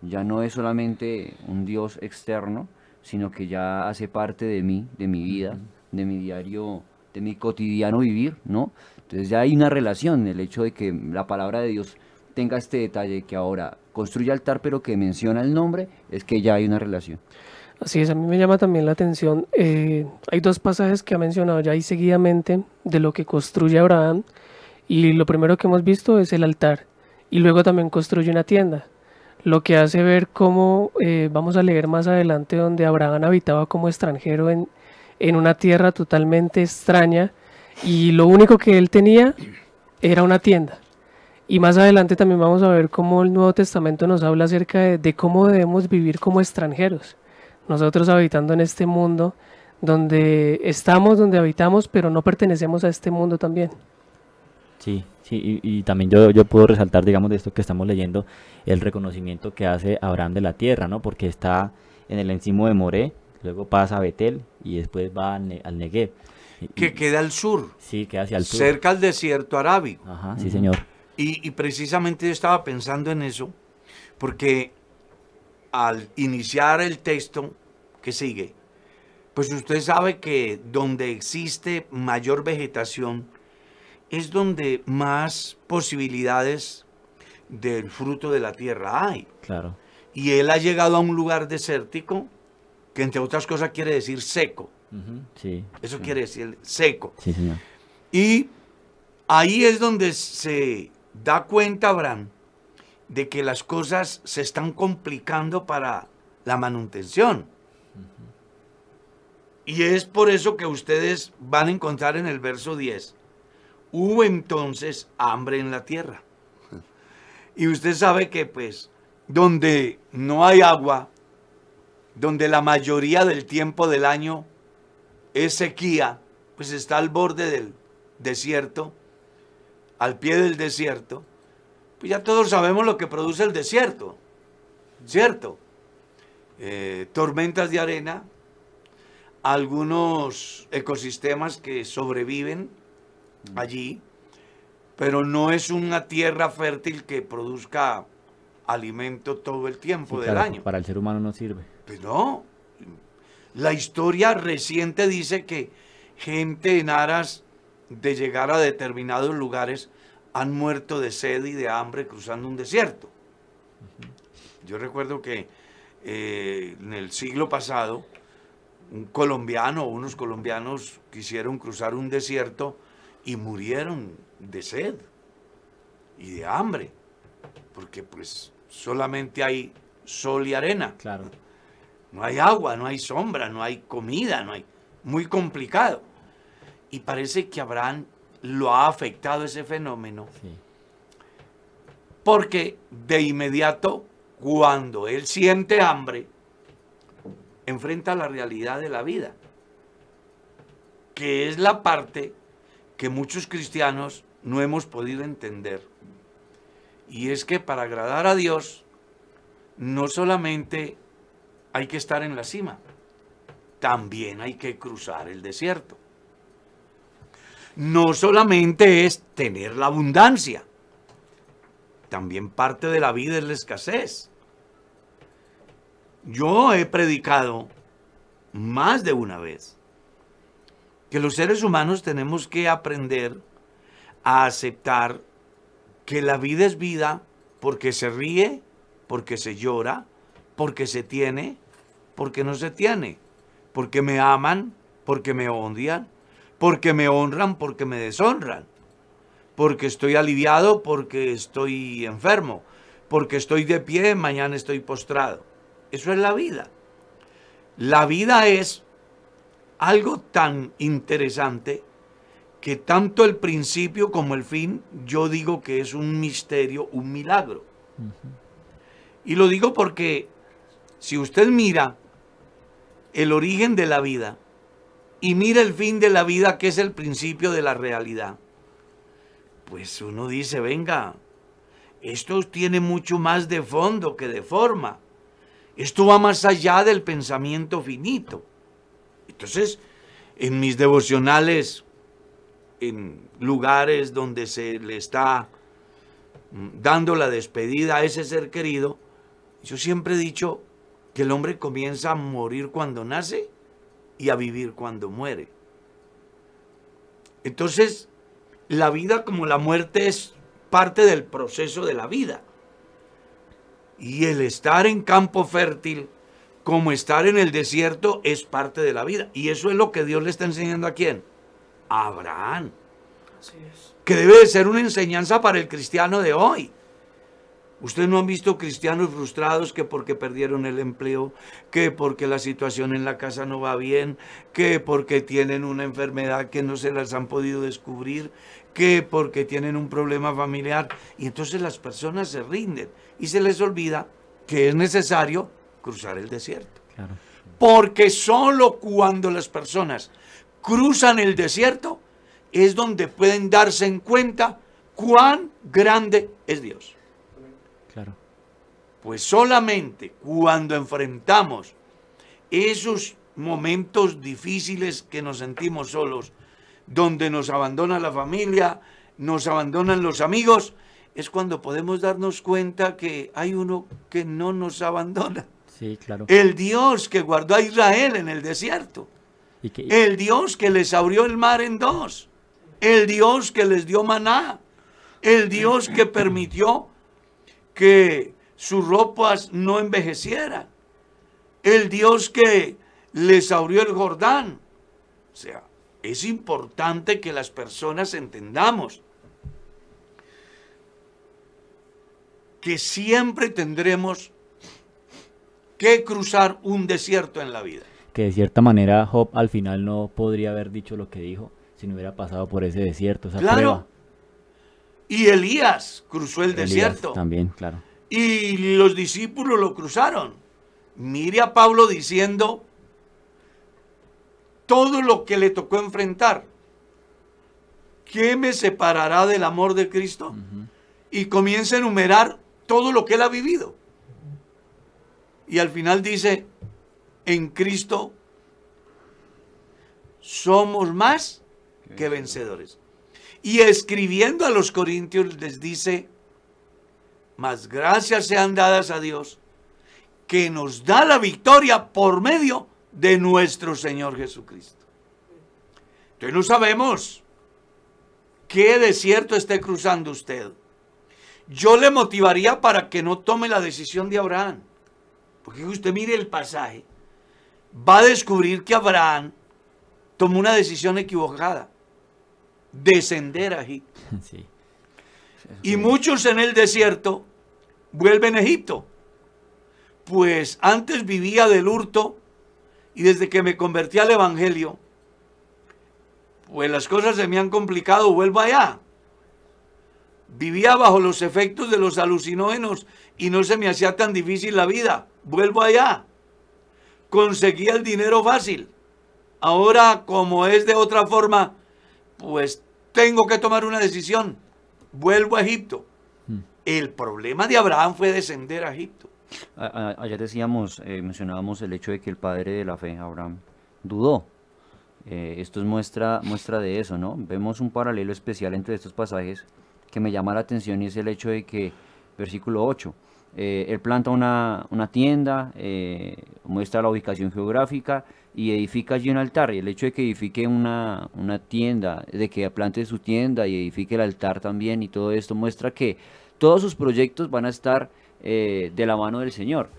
ya no es solamente un dios externo sino que ya hace parte de mí de mi vida de mi diario de mi cotidiano vivir no entonces ya hay una relación el hecho de que la palabra de Dios tenga este detalle que ahora construye altar pero que menciona el nombre, es que ya hay una relación. Así es, a mí me llama también la atención, eh, hay dos pasajes que ha mencionado ya ahí seguidamente de lo que construye Abraham y lo primero que hemos visto es el altar y luego también construye una tienda, lo que hace ver cómo, eh, vamos a leer más adelante donde Abraham habitaba como extranjero en, en una tierra totalmente extraña y lo único que él tenía era una tienda. Y más adelante también vamos a ver cómo el Nuevo Testamento nos habla acerca de, de cómo debemos vivir como extranjeros. Nosotros habitando en este mundo donde estamos, donde habitamos, pero no pertenecemos a este mundo también. Sí, sí, y, y también yo, yo puedo resaltar, digamos, de esto que estamos leyendo, el reconocimiento que hace Abraham de la tierra, ¿no? Porque está en el encimo de Moré, luego pasa a Betel y después va al, Ne- al Negev. Que y- queda al sur, sí, queda hacia el sur. cerca al desierto arábigo. Ajá, sí, señor. Y, y precisamente yo estaba pensando en eso, porque al iniciar el texto que sigue, pues usted sabe que donde existe mayor vegetación es donde más posibilidades del fruto de la tierra hay. Claro. Y él ha llegado a un lugar desértico que entre otras cosas quiere decir seco. Sí. Eso sí. quiere decir seco. Sí, señor. Y ahí es donde se da cuenta Abraham de que las cosas se están complicando para la manutención. Y es por eso que ustedes van a encontrar en el verso 10, hubo entonces hambre en la tierra. Y usted sabe que pues donde no hay agua, donde la mayoría del tiempo del año es sequía, pues está al borde del desierto, al pie del desierto, pues ya todos sabemos lo que produce el desierto, ¿cierto? Eh, tormentas de arena, algunos ecosistemas que sobreviven allí, pero no es una tierra fértil que produzca alimento todo el tiempo Sí, del claro, año. Para el ser humano no sirve. Pues no. La historia reciente dice que gente en aras de llegar a determinados lugares han muerto de sed y de hambre cruzando un desierto. Yo recuerdo que eh, en el siglo pasado un colombiano o unos colombianos quisieron cruzar un desierto y murieron de sed y de hambre, porque pues solamente hay sol y arena. Claro. No hay agua, no hay sombra, no hay comida, no hay. Muy complicado. Y parece que Abraham lo ha afectado ese fenómeno Sí. porque de inmediato, cuando él siente hambre, enfrenta la realidad de la vida, que es la parte que muchos cristianos no hemos podido entender. Y es que para agradar a Dios, no solamente hay que estar en la cima, también hay que cruzar el desierto. No solamente es tener la abundancia, también parte de la vida es la escasez. Yo he predicado más de una vez que los seres humanos tenemos que aprender a aceptar que la vida es vida porque se ríe, porque se llora, porque se tiene, porque no se tiene, porque me aman, porque me odian, porque me honran, porque me deshonran, porque estoy aliviado, porque estoy enfermo, porque estoy de pie, mañana estoy postrado. Eso es la vida. La vida es algo tan interesante que tanto el principio como el fin yo digo que es un misterio, un milagro. Y lo digo porque si usted mira el origen de la vida y mira el fin de la vida que es el principio de la realidad, pues uno dice, venga, esto tiene mucho más de fondo que de forma. Esto va más allá del pensamiento finito. Entonces, en mis devocionales, en lugares donde se le está dando la despedida a ese ser querido, yo siempre he dicho que el hombre comienza a morir cuando nace y a vivir cuando muere. Entonces, la vida como la muerte es parte del proceso de la vida. Y el estar en campo fértil, como estar en el desierto, es parte de la vida. Y eso es lo que Dios le está enseñando a quién? A Abraham. Así es. Que debe de ser una enseñanza para el cristiano de hoy. Ustedes no han visto cristianos frustrados que porque perdieron el empleo, que porque la situación en la casa no va bien, que porque tienen una enfermedad que no se las han podido descubrir, que porque tienen un problema familiar. Y entonces las personas se rinden y se les olvida que es necesario cruzar el desierto. Claro. Porque solo cuando las personas cruzan el desierto es donde pueden darse en cuenta cuán grande es Dios. Pues solamente cuando enfrentamos esos momentos difíciles que nos sentimos solos, donde nos abandona la familia, nos abandonan los amigos, es cuando podemos darnos cuenta que hay uno que no nos abandona. Sí, claro. El Dios que guardó a Israel en el desierto. Y El Dios que les abrió el mar en dos. El Dios que les dio maná. El Dios que permitió que sus ropas no envejecieran. El Dios que les abrió el Jordán. O sea, es importante que las personas entendamos que siempre tendremos que cruzar un desierto en la vida. que de cierta manera Job al final no podría haber dicho lo que dijo si no hubiera pasado por ese desierto, esa Claro. prueba. Y Elías cruzó el Elías desierto. También, claro. Y los discípulos lo cruzaron. Mire a Pablo diciendo todo lo que le tocó enfrentar. ¿Qué me separará del amor de Cristo? Y comienza a enumerar todo lo que él ha vivido. Y al final dice, en Cristo somos más que vencedores. Y escribiendo a los corintios les dice, mas gracias sean dadas a Dios, que nos da la victoria por medio de nuestro Señor Jesucristo. Entonces no sabemos qué desierto esté cruzando usted. Yo le motivaría para que no tome la decisión de Abraham. Porque usted mire el pasaje, va a descubrir que Abraham tomó una decisión equivocada. Descender a. Sí. Y muchos en el desierto vuelven a Egipto. Pues antes vivía del hurto y desde que me convertí al Evangelio, pues las cosas se me han complicado, vuelvo allá. Vivía bajo los efectos de los alucinógenos y no se me hacía tan difícil la vida, vuelvo allá. Conseguía el dinero fácil. Ahora, como es de otra forma, pues tengo que tomar una decisión. Vuelvo a Egipto. El problema de Abraham fue descender a Egipto. A- a- ayer decíamos, eh, mencionábamos el hecho de que el padre de la fe, Abraham, dudó. Eh, esto es muestra, muestra de eso, ¿no? Vemos un paralelo especial entre estos pasajes que me llama la atención y es el hecho de que, versículo 8, eh, él planta una, una tienda, eh, muestra la ubicación geográfica y edifica allí un altar. Y el hecho de que edifique una, una tienda, de que plante su tienda y edifique el altar también y todo esto muestra que todos sus proyectos van a estar eh, de la mano del Señor.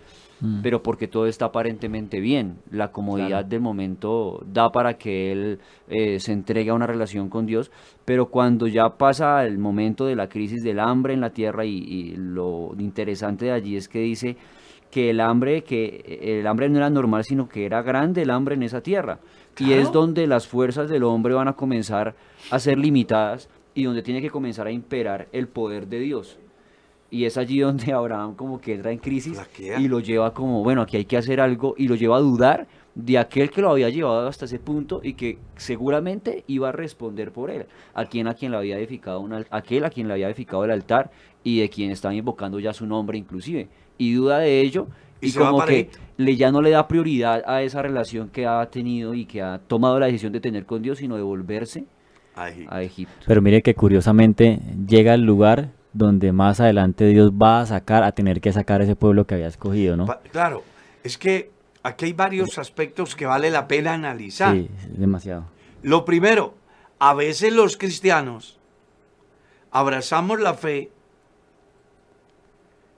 Mm. Pero porque todo está aparentemente bien, la comodidad Claro. del momento da para que él eh, se entregue a una relación con Dios, pero cuando ya pasa el momento de la crisis del hambre en la tierra y, y lo interesante de allí es que dice que el hambre que eh, el hambre no era normal sino que era grande el hambre en esa tierra y es donde las fuerzas del hombre van a comenzar a ser limitadas y donde tiene que comenzar a imperar el poder de Dios. Y es allí donde Abraham como que entra en crisis Flaquea. y lo lleva como, bueno, aquí hay que hacer algo y lo lleva a dudar de aquel que lo había llevado hasta ese punto y que seguramente iba a responder por él, a quien a quien le había edificado un aquel a quien le había edificado el altar y de quien estaba invocando ya su nombre inclusive y duda de ello Y como que le ya no le da prioridad a esa relación que ha tenido y que ha tomado la decisión de tener con Dios, sino de volverse A Egipto. a Egipto. Pero mire que curiosamente llega el lugar donde más adelante Dios va a sacar, a tener que sacar ese pueblo que había escogido, ¿no? Pa- Claro, es que aquí hay varios aspectos que vale la pena analizar. Sí, es demasiado. Lo primero, a veces los cristianos abrazamos la fe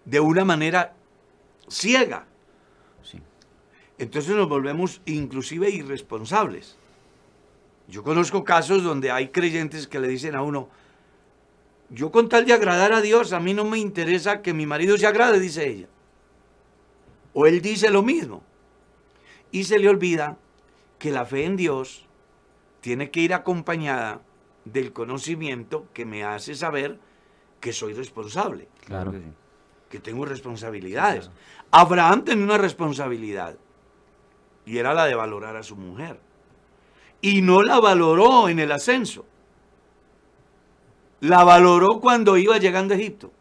de una manera ciega. Sí. Entonces nos volvemos inclusive irresponsables. Yo conozco casos donde hay creyentes que le dicen a uno, yo con tal de agradar a Dios, a mí no me interesa que mi marido se agrade, dice ella. O él dice lo mismo. Y se le olvida que la fe en Dios tiene que ir acompañada del conocimiento que me hace saber que soy responsable, Claro que sí. Que tengo responsabilidades. Abraham tenía una responsabilidad y era la de valorar a su mujer. Y no la valoró en el ascenso. La valoró cuando iba llegando a Egipto.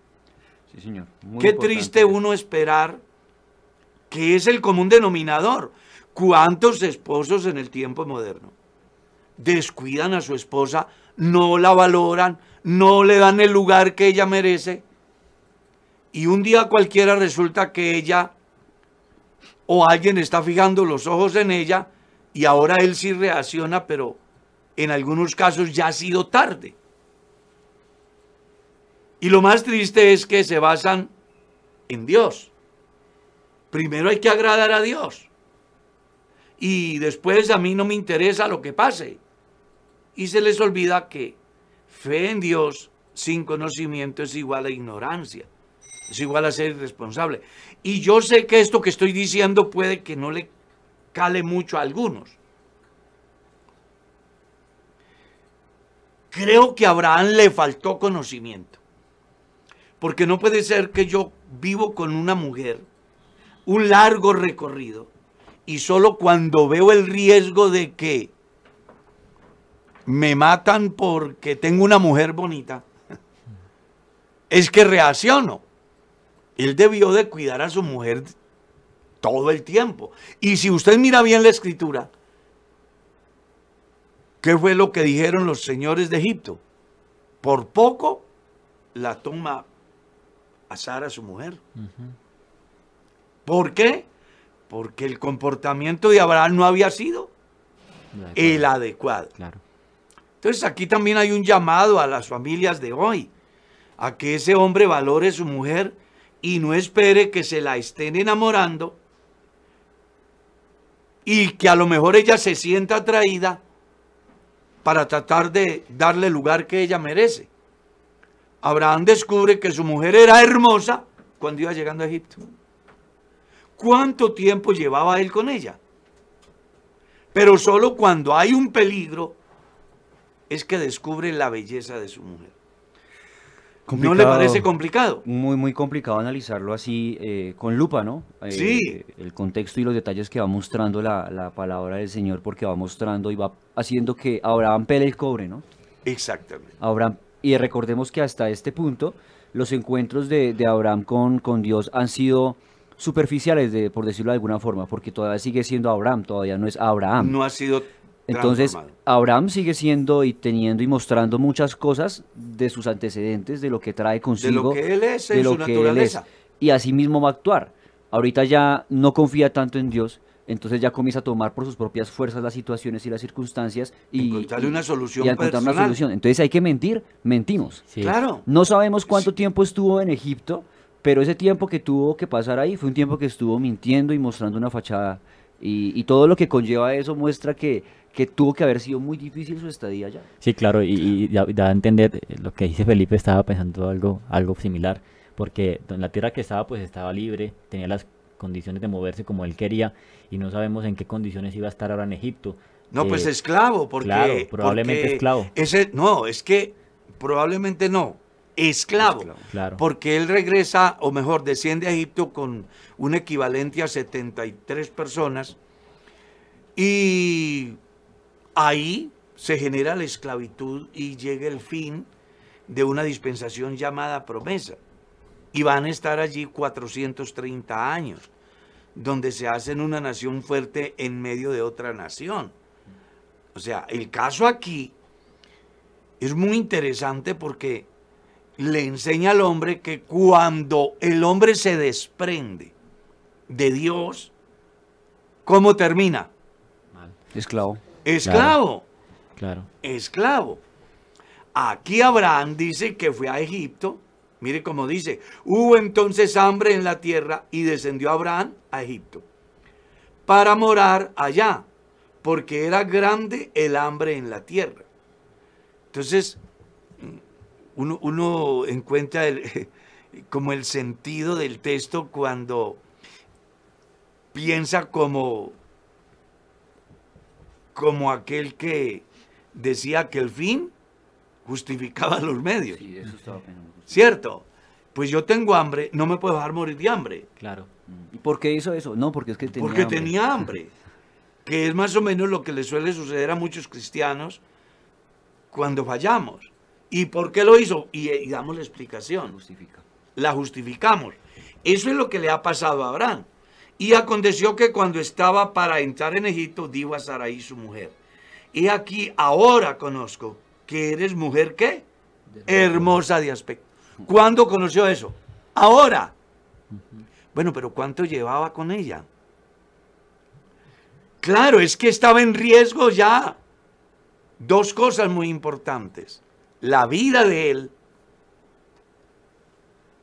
Sí, señor. Muy Qué triste eso. uno esperar que es el común denominador. ¿Cuántos esposos en el tiempo moderno descuidan a su esposa, no la valoran, no le dan el lugar que ella merece? Y un día cualquiera resulta que ella o alguien está fijando los ojos en ella y ahora él sí reacciona, pero en algunos casos ya ha sido tarde. Y lo más triste es que se basan en Dios. Primero hay que agradar a Dios. Y después a mí no me interesa lo que pase. Y se les olvida que fe en Dios sin conocimiento es igual a ignorancia. Es igual a ser irresponsable. Y yo sé que esto que estoy diciendo puede que no le cale mucho a algunos. Creo que a Abraham le faltó conocimiento. Porque no puede ser que yo vivo con una mujer un largo recorrido y solo cuando veo el riesgo de que me matan porque tengo una mujer bonita, es que reacciono. Él debió de cuidar a su mujer todo el tiempo. Y si usted mira bien la escritura, ¿qué fue lo que dijeron los señores de Egipto? Por poco la toma a Sara, su mujer. ¿Por qué? Porque el comportamiento de Abraham no había sido el adecuado. Claro. Entonces aquí también hay un llamado a las familias de hoy, a que ese hombre valore su mujer y no espere que se la estén enamorando y que a lo mejor ella se sienta atraída para tratar de darle el lugar que ella merece. Abraham descubre que su mujer era hermosa cuando iba llegando a Egipto. ¿Cuánto tiempo llevaba él con ella? Pero solo cuando hay un peligro es que descubre la belleza de su mujer. ¿No le parece complicado? Muy, muy complicado analizarlo así eh, con lupa, ¿no? Eh, Sí. El contexto y los detalles que va mostrando la, la palabra del Señor, porque va mostrando y va haciendo que Abraham pele el cobre, ¿no? Exactamente. Abraham, y recordemos que hasta este punto los encuentros de, de Abraham con, con Dios han sido superficiales, de, por decirlo de alguna forma, porque todavía sigue siendo Abraham, todavía no es Abraham. No ha sido Entonces. Abraham sigue siendo y teniendo y mostrando muchas cosas de sus antecedentes, de lo que trae de consigo, lo que él es de en lo su que él es, y así mismo va a actuar. Ahorita ya no confía tanto en Dios, entonces ya comienza a tomar por sus propias fuerzas las situaciones y las circunstancias y Encontrarle una solución y a encontrar una solución. Entonces hay que mentir, mentimos. Sí. Claro. No sabemos cuánto tiempo estuvo en Egipto, pero ese tiempo que tuvo que pasar ahí fue un tiempo que estuvo mintiendo y mostrando una fachada. Y, y todo lo que conlleva eso muestra que, que tuvo que haber sido muy difícil su estadía allá. Sí, claro, y, y da, da a entender eh, lo que dice Felipe, estaba pensando algo, algo similar, porque en la tierra que estaba, pues estaba libre, tenía las condiciones de moverse como él quería, y no sabemos en qué condiciones iba a estar ahora en Egipto. No, pues Eh, esclavo, porque... claro, probablemente porque esclavo. Ese, no, es que probablemente no, esclavo, Esclavo. Claro. Porque él regresa, o mejor, desciende a Egipto con un equivalente a 73 personas y ahí se genera la esclavitud y llega el fin de una dispensación llamada promesa. Y van a estar allí 430 años, donde se hacen una nación fuerte en medio de otra nación. O sea, el caso aquí es muy interesante porque le enseña al hombre que cuando el hombre se desprende de Dios, ¿cómo termina? Esclavo. Esclavo, claro. esclavo. Aquí Abraham dice que fue a Egipto. Mire cómo dice, hubo entonces hambre en la tierra y descendió Abraham a Egipto para morar allá, porque era grande el hambre en la tierra. Entonces, uno, uno encuentra el- como el sentido del texto cuando piensa como, como aquel que decía que el fin justificaba los medios. Sí, eso estaba pensando. ¿Cierto? Pues yo tengo hambre, no me puedo dejar morir de hambre. Claro. Mm. ¿Y por qué hizo eso? No, porque es que tenía porque hambre. tenía hambre. Que es más o menos lo que le suele suceder a muchos cristianos cuando fallamos. ¿Y por qué lo hizo? Y, y damos la explicación. Justifica. La justificamos. Eso es lo que le ha pasado a Abraham. Y aconteció que cuando estaba para entrar en Egipto, dijo a Sarai su mujer, y aquí ahora conozco que eres mujer qué? Hermosa de aspecto. ¿Cuándo conoció eso? Ahora. Bueno, pero ¿cuánto llevaba con ella? Claro, es que estaba en riesgo ya dos cosas muy importantes. La vida de él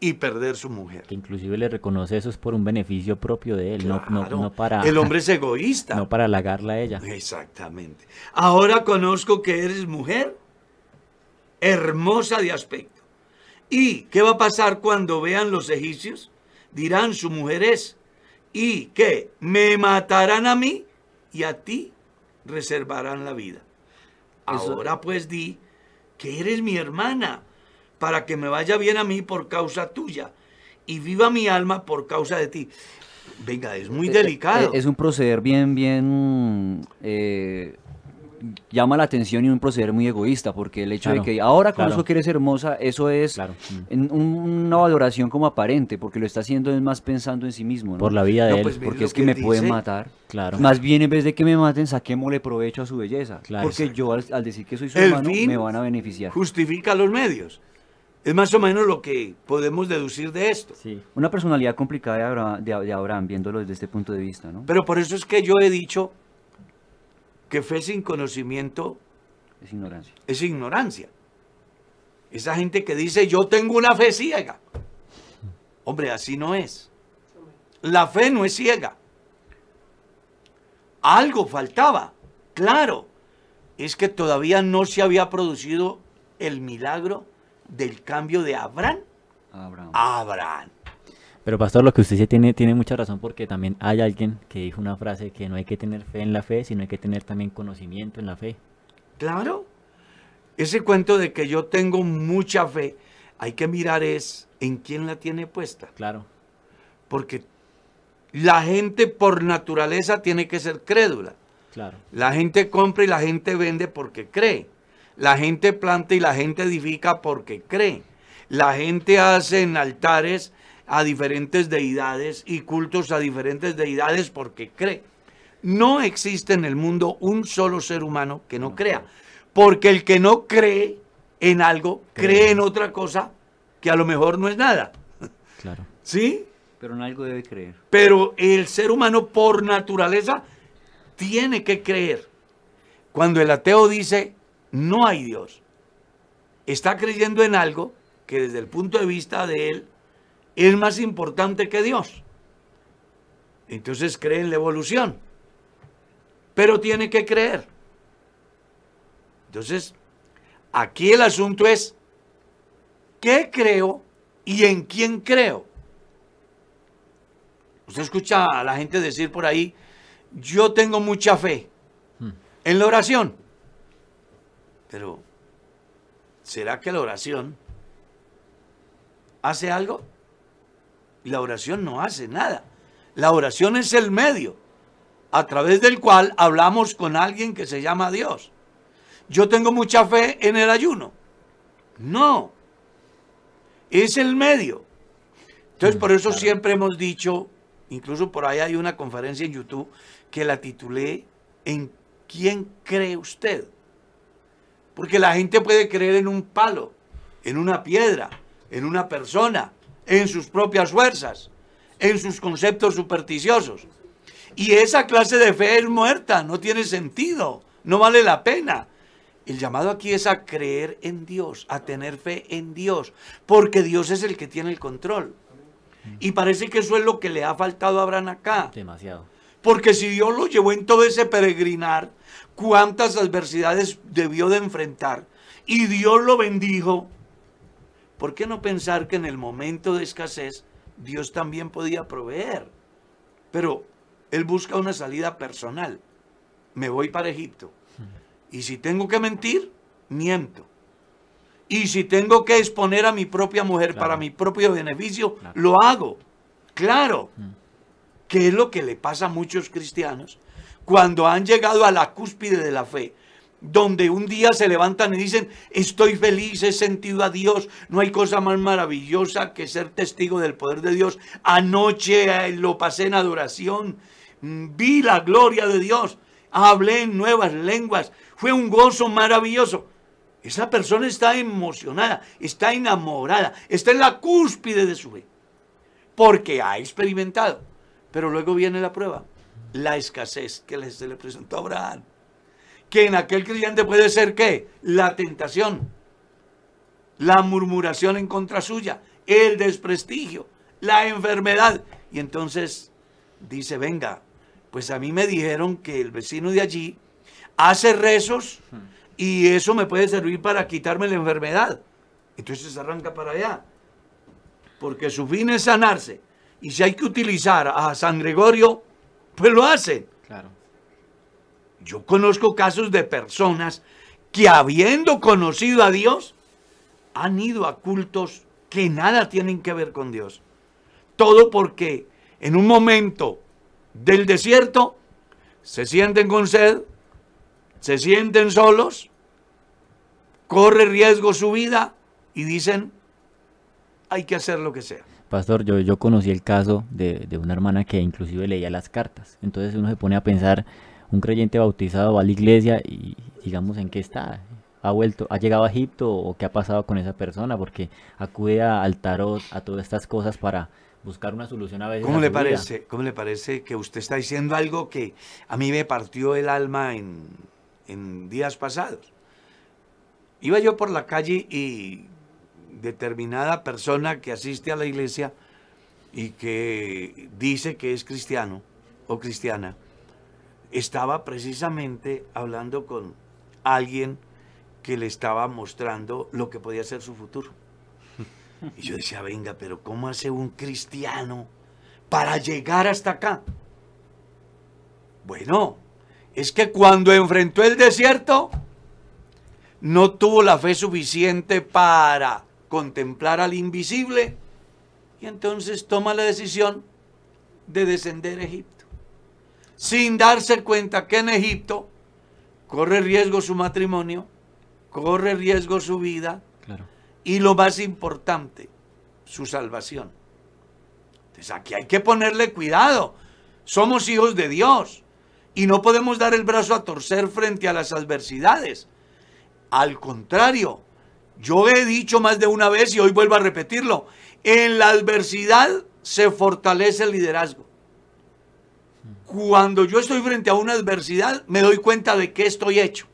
y perder su mujer. Que inclusive le reconoce eso es por un beneficio propio de él, no, no, Claro, no para, El hombre es egoísta. no para halagarla a ella. Exactamente. Ahora conozco que eres mujer hermosa de aspecto. ¿Y qué va a pasar cuando vean los egipcios? Dirán, su mujer es. ¿Y qué? Me matarán a mí y a ti reservarán la vida. Ahora pues di que eres mi hermana, para que me vaya bien a mí por causa tuya y viva mi alma por causa de ti. Venga, es muy Eh, delicado. eh, Es un proceder bien, bien... eh, llama la atención y un proceder muy egoísta, porque el hecho Claro, de que ahora claro. conozco que eres hermosa, eso es Claro, un- una valoración como aparente, porque lo está haciendo es más pensando en sí mismo, ¿no? Por la vida de No, él. pues, Porque es que que me él pueden dice. matar. Claro. Más bien en vez de que me maten, saquémosle provecho a su belleza. Claro. porque yo al, al decir que soy su El hermano, me van a beneficiar. justifica los medios. Es más o menos lo que podemos deducir de esto. Sí. Una personalidad complicada de Abraham, de, de Abraham, viéndolo desde este punto de vista, ¿no? Pero por eso es que yo he dicho que fe sin conocimiento Es ignorancia. es ignorancia. Esa gente que dice yo tengo una fe ciega. Hombre, así no es. La fe no es ciega. Algo faltaba. Claro, es que todavía no se había producido el milagro del cambio de Abraham Abraham. Pero pastor, lo que usted dice tiene, tiene mucha razón porque también hay alguien que dijo una frase que no hay que tener fe en la fe, sino hay que tener también conocimiento en la fe. Claro. Ese cuento de que yo tengo mucha fe, hay que mirar es en quién la tiene puesta. Claro. Porque la gente por naturaleza tiene que ser crédula. Claro. La gente compra y la gente vende porque cree. La gente planta y la gente edifica porque cree. La gente hace en altares a diferentes deidades y cultos a diferentes deidades porque cree. No existe en el mundo un solo ser humano que no crea. Porque el que no cree en algo, cree en otra cosa que a lo mejor no es nada. Claro. ¿Sí? Pero en algo debe creer. Pero el ser humano por naturaleza tiene que creer. Cuando el ateo dice, no hay Dios, está creyendo en algo que desde el punto de vista de él es más importante que Dios. Entonces cree en la evolución. Pero tiene que creer. Entonces, aquí el asunto es, ¿qué creo y en quién creo? Usted escucha a la gente decir por ahí, yo tengo mucha fe en la oración. Pero, ¿será que la oración hace algo? La oración no hace nada. La oración es el medio a través del cual hablamos con alguien que se llama Dios. Yo tengo mucha fe en el ayuno. No. Es el medio. Entonces, por eso siempre hemos dicho, incluso por ahí hay una conferencia en YouTube que la titulé ¿En quién cree usted? Porque la gente puede creer en un palo, en una piedra, en una persona, en sus propias fuerzas, en sus conceptos supersticiosos. Y esa clase de fe es muerta, no tiene sentido, no vale la pena. El llamado aquí es a creer en Dios, a tener fe en Dios, porque Dios es el que tiene el control. Y parece que eso es lo que le ha faltado a Abraham acá. Demasiado. Porque si Dios lo llevó en todo ese peregrinar, cuántas adversidades debió de enfrentar. Y Dios lo bendijo. ¿por qué no pensar que en el momento de escasez Dios también podía proveer? Pero él busca una salida personal. Me voy para Egipto. Y si tengo que mentir, miento. Y si tengo que exponer a mi propia mujer Claro. para mi propio beneficio, Claro. lo hago. Claro. Mm. ¿Qué es lo que le pasa a muchos cristianos cuando han llegado a la cúspide de la fe? Donde un día se levantan y dicen, estoy feliz, he sentido a Dios, no hay cosa más maravillosa que ser testigo del poder de Dios. Anoche eh, lo pasé en adoración, mm, vi la gloria de Dios, hablé en nuevas lenguas, fue un gozo maravilloso. Esa persona está emocionada, está enamorada, está en la cúspide de su fe, porque ha experimentado. Pero luego viene la prueba, la escasez que se le presentó a Abraham. Que en aquel creyente puede ser qué? La tentación, la murmuración en contra suya, el desprestigio, la enfermedad. Y entonces dice, venga, pues a mí me dijeron que el vecino de allí hace rezos y eso me puede servir para quitarme la enfermedad. Entonces arranca para allá. Porque su fin es sanarse. Y si hay que utilizar a San Gregorio, pues lo hacen. Claro. Yo conozco casos de personas que habiendo conocido a Dios, han ido a cultos que nada tienen que ver con Dios. Todo porque en un momento del desierto se sienten con sed, se sienten solos, corre riesgo su vida y dicen, hay que hacer lo que sea. Pastor, yo, yo conocí el caso de, de una hermana que inclusive leía las cartas. Entonces uno se pone a pensar, un creyente bautizado va a la iglesia y digamos en qué está. ¿Ha vuelto, ha llegado a Egipto o qué ha pasado con esa persona? Porque acude a- al tarot, a todas estas cosas para buscar una solución a veces. ¿Cómo a le vida. parece? ¿Cómo le parece que usted está diciendo algo que a mí me partió el alma en, en días pasados? Iba yo por la calle y determinada persona que asiste a la iglesia y que dice que es cristiano o cristiana, estaba precisamente hablando con alguien que le estaba mostrando lo que podía ser su futuro. Y yo decía, venga, pero ¿cómo hace un cristiano para llegar hasta acá? Bueno, es que cuando enfrentó el desierto, no tuvo la fe suficiente para contemplar al invisible y entonces toma la decisión de descender a Egipto. Sin darse cuenta que en Egipto corre riesgo su matrimonio, corre riesgo su vida, Claro. y lo más importante, su salvación. Entonces aquí hay que ponerle cuidado. Somos hijos de Dios y no podemos dar el brazo a torcer frente a las adversidades. Al contrario, yo he dicho más de una vez y hoy vuelvo a repetirlo, en la adversidad se fortalece el liderazgo. Cuando yo estoy frente a una adversidad, me doy cuenta de qué estoy hecho.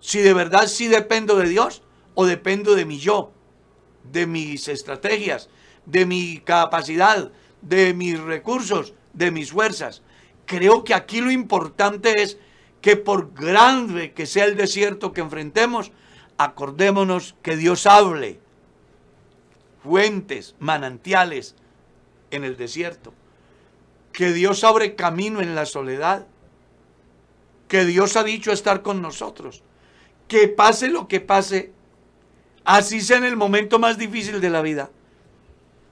Si de verdad sí dependo de Dios o dependo de mi yo, de mis estrategias, de mi capacidad, de mis recursos, de mis fuerzas. Creo que aquí lo importante es que por grande que sea el desierto que enfrentemos, acordémonos que Dios hable. Fuentes, manantiales en el desierto, que Dios abre camino en la soledad, que Dios ha dicho estar con nosotros, que pase lo que pase, así sea en el momento más difícil de la vida,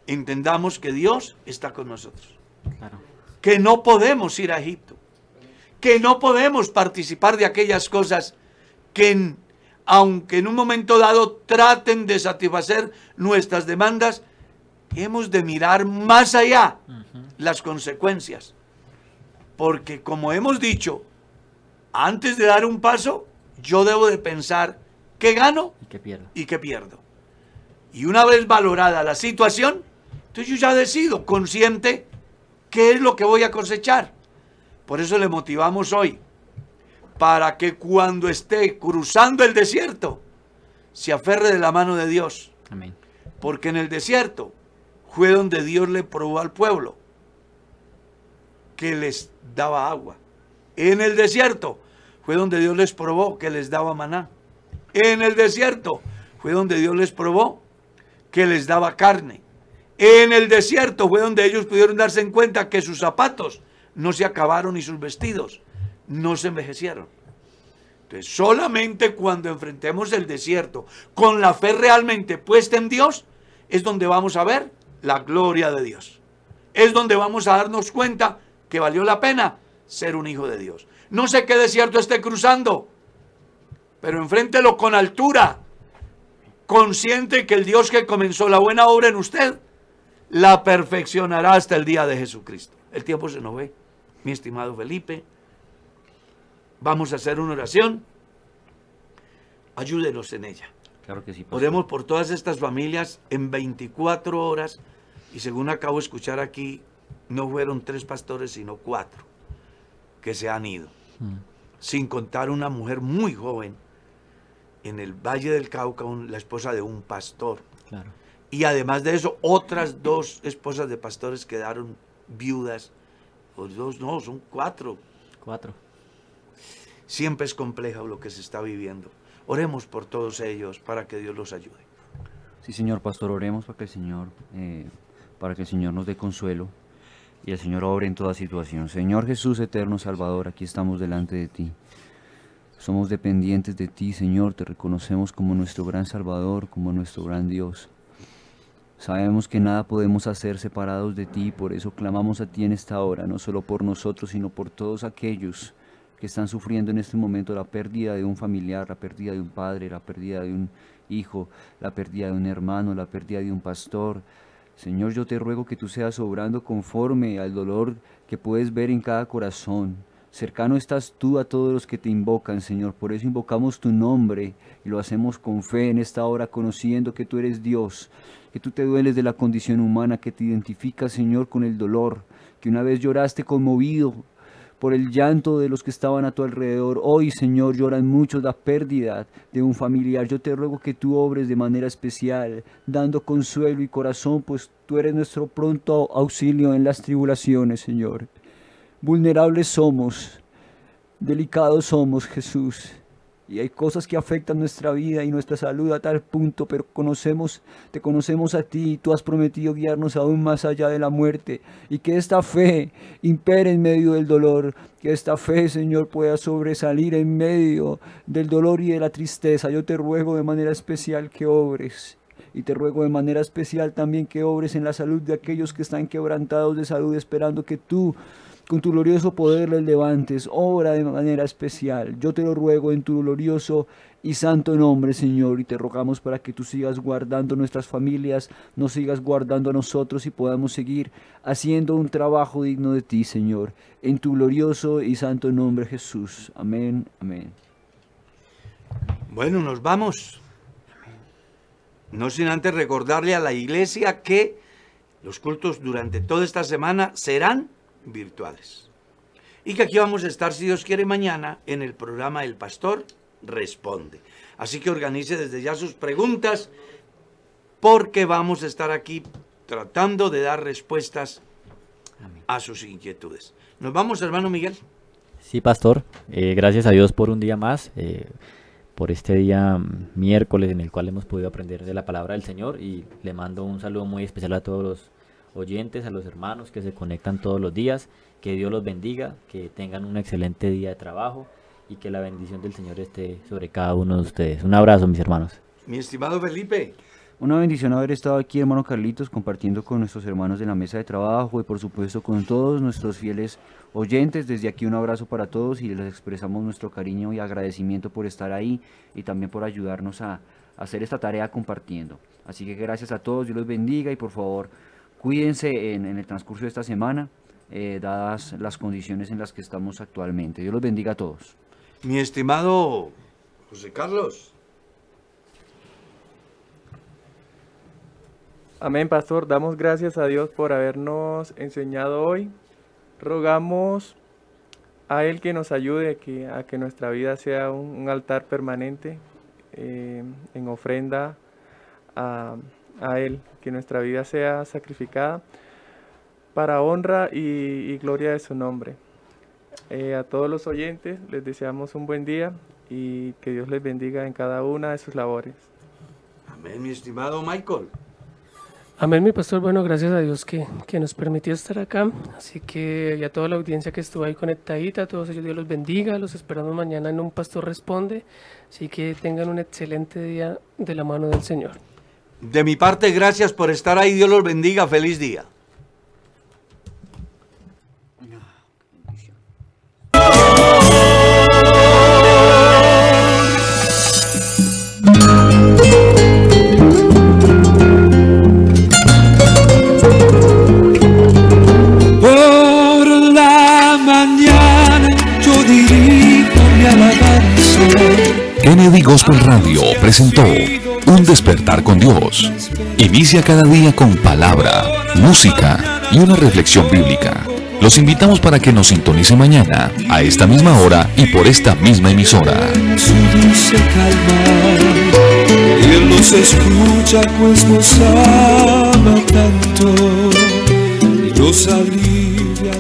entendamos que Dios está con nosotros, Claro. que no podemos ir a Egipto, que no podemos participar de aquellas cosas que, en- aunque en un momento dado traten de satisfacer nuestras demandas, hemos de mirar más allá las consecuencias. Porque como hemos dicho, antes de dar un paso, yo debo de pensar qué gano Y que pierda. y qué pierdo. Y una vez valorada la situación, entonces yo ya decido consciente qué es lo que voy a cosechar. Por eso le motivamos hoy, para que cuando esté cruzando el desierto, se aferre de la mano de Dios. Amén. Porque en el desierto fue donde Dios le probó al pueblo que les daba agua. En el desierto fue donde Dios les probó que les daba maná. En el desierto fue donde Dios les probó que les daba carne. En el desierto fue donde ellos pudieron darse en cuenta que sus zapatos no se acabaron y sus vestidos no se envejecieron. Entonces, solamente cuando enfrentemos el desierto con la fe realmente puesta en Dios, es donde vamos a ver la gloria de Dios. Es donde vamos a darnos cuenta que valió la pena ser un hijo de Dios. No sé qué desierto esté cruzando, pero enfréntelo con altura, consciente que el Dios que comenzó la buena obra en usted, la perfeccionará hasta el día de Jesucristo. El tiempo se nos ve, mi estimado Felipe. Vamos a hacer una oración. Ayúdenos en ella. Claro que sí. pastor. Oremos por todas estas familias en 24 horas y según acabo de escuchar aquí, no fueron tres pastores, sino cuatro que se han ido. Sin contar una mujer muy joven en el Valle del Cauca, un- la esposa de un pastor. Claro. Y además de eso, otras dos esposas de pastores quedaron viudas. O dos, no, son cuatro. Cuatro. Siempre es complejo lo que se está viviendo. Oremos por todos ellos para que Dios los ayude. Sí, Señor Pastor, oremos para que el Señor, eh, para que el Señor nos dé consuelo y el Señor obre en toda situación. Señor Jesús, eterno Salvador, aquí estamos delante de ti. Somos dependientes de ti, Señor, te reconocemos como nuestro gran Salvador, como nuestro gran Dios. Sabemos que nada podemos hacer separados de ti, por eso clamamos a ti en esta hora, no solo por nosotros, sino por todos aquellos que están sufriendo en este momento la pérdida de un familiar, la pérdida de un padre, la pérdida de un hijo, la pérdida de un hermano, la pérdida de un pastor. Señor, yo te ruego que tú seas obrando conforme al dolor que puedes ver en cada corazón. Cercano estás tú a todos los que te invocan, Señor. Por eso invocamos tu nombre y lo hacemos con fe en esta hora, conociendo que tú eres Dios, que tú te dueles de la condición humana, que te identificas, Señor, con el dolor, que una vez lloraste conmovido por el llanto de los que estaban a tu alrededor. Hoy, Señor, lloran muchos la pérdida de un familiar. Yo te ruego que tú obres de manera especial, dando consuelo y corazón, pues tú eres nuestro pronto auxilio en las tribulaciones, Señor. Vulnerables somos, delicados somos, Jesús. Y hay cosas que afectan nuestra vida y nuestra salud a tal punto, pero conocemos, te conocemos a ti y tú has prometido guiarnos aún más allá de la muerte. Y que esta fe impere en medio del dolor, que esta fe, Señor, pueda sobresalir en medio del dolor y de la tristeza. Yo te ruego de manera especial que obres. Y te ruego de manera especial también que obres en la salud de aquellos que están quebrantados de salud, esperando que tú con tu glorioso poder les levantes, obra de manera especial. Yo te lo ruego en tu glorioso y santo nombre, Señor, y te rogamos para que tú sigas guardando nuestras familias, nos sigas guardando a nosotros y podamos seguir haciendo un trabajo digno de ti, Señor, en tu glorioso y santo nombre, Jesús. Amén, amén. Bueno, nos vamos. No sin antes recordarle a la iglesia que los cultos durante toda esta semana serán virtuales. Y que aquí vamos a estar, si Dios quiere, mañana en el programa El Pastor Responde. Así que organice desde ya sus preguntas porque vamos a estar aquí tratando de dar respuestas a sus inquietudes. Nos vamos, hermano Miguel. Sí, pastor. Eh, gracias a Dios por un día más, eh, por este día mm, miércoles en el cual hemos podido aprender de la palabra del Señor y le mando un saludo muy especial a todos los oyentes, a los hermanos que se conectan todos los días. Que Dios los bendiga, que tengan un excelente día de trabajo y que la bendición del Señor esté sobre cada uno de ustedes. Un abrazo, mis hermanos. Mi estimado Felipe. Una bendición haber estado aquí, hermano Carlitos, compartiendo con nuestros hermanos de la mesa de trabajo y por supuesto con todos nuestros fieles oyentes. Desde aquí un abrazo para todos y les expresamos nuestro cariño y agradecimiento por estar ahí y también por ayudarnos a, a hacer esta tarea compartiendo. Así que gracias a todos, Dios los bendiga y por favor cuídense en, en el transcurso de esta semana, eh, dadas las condiciones en las que estamos actualmente. Dios los bendiga a todos. Mi estimado José Carlos. Amén, pastor. Damos gracias a Dios por habernos enseñado hoy. Rogamos a Él que nos ayude que, a que nuestra vida sea un, un altar permanente eh, en ofrenda a, a Él, que nuestra vida sea sacrificada para honra y, y gloria de su nombre. Eh, a todos los oyentes les deseamos un buen día y que Dios les bendiga en cada una de sus labores. Amén, mi estimado Michael. Amén, mi pastor. Bueno, gracias a Dios que, que nos permitió estar acá. Así que y a toda la audiencia que estuvo ahí conectadita, a todos ellos Dios los bendiga. Los esperamos mañana en Un Pastor Responde. Así que tengan un excelente día de la mano del Señor. De mi parte, gracias por estar ahí. Dios los bendiga. Feliz día. Por la mañana yo dirijo mi alabanza. Kennedy Gospel Radio presentó Un despertar con Dios. Inicia cada día con palabra, música y una reflexión bíblica. Los invitamos para que nos sintonice mañana a esta misma hora y por esta misma emisora. Su dulce calma. Él nos escucha pues nos tanto. Nos alivia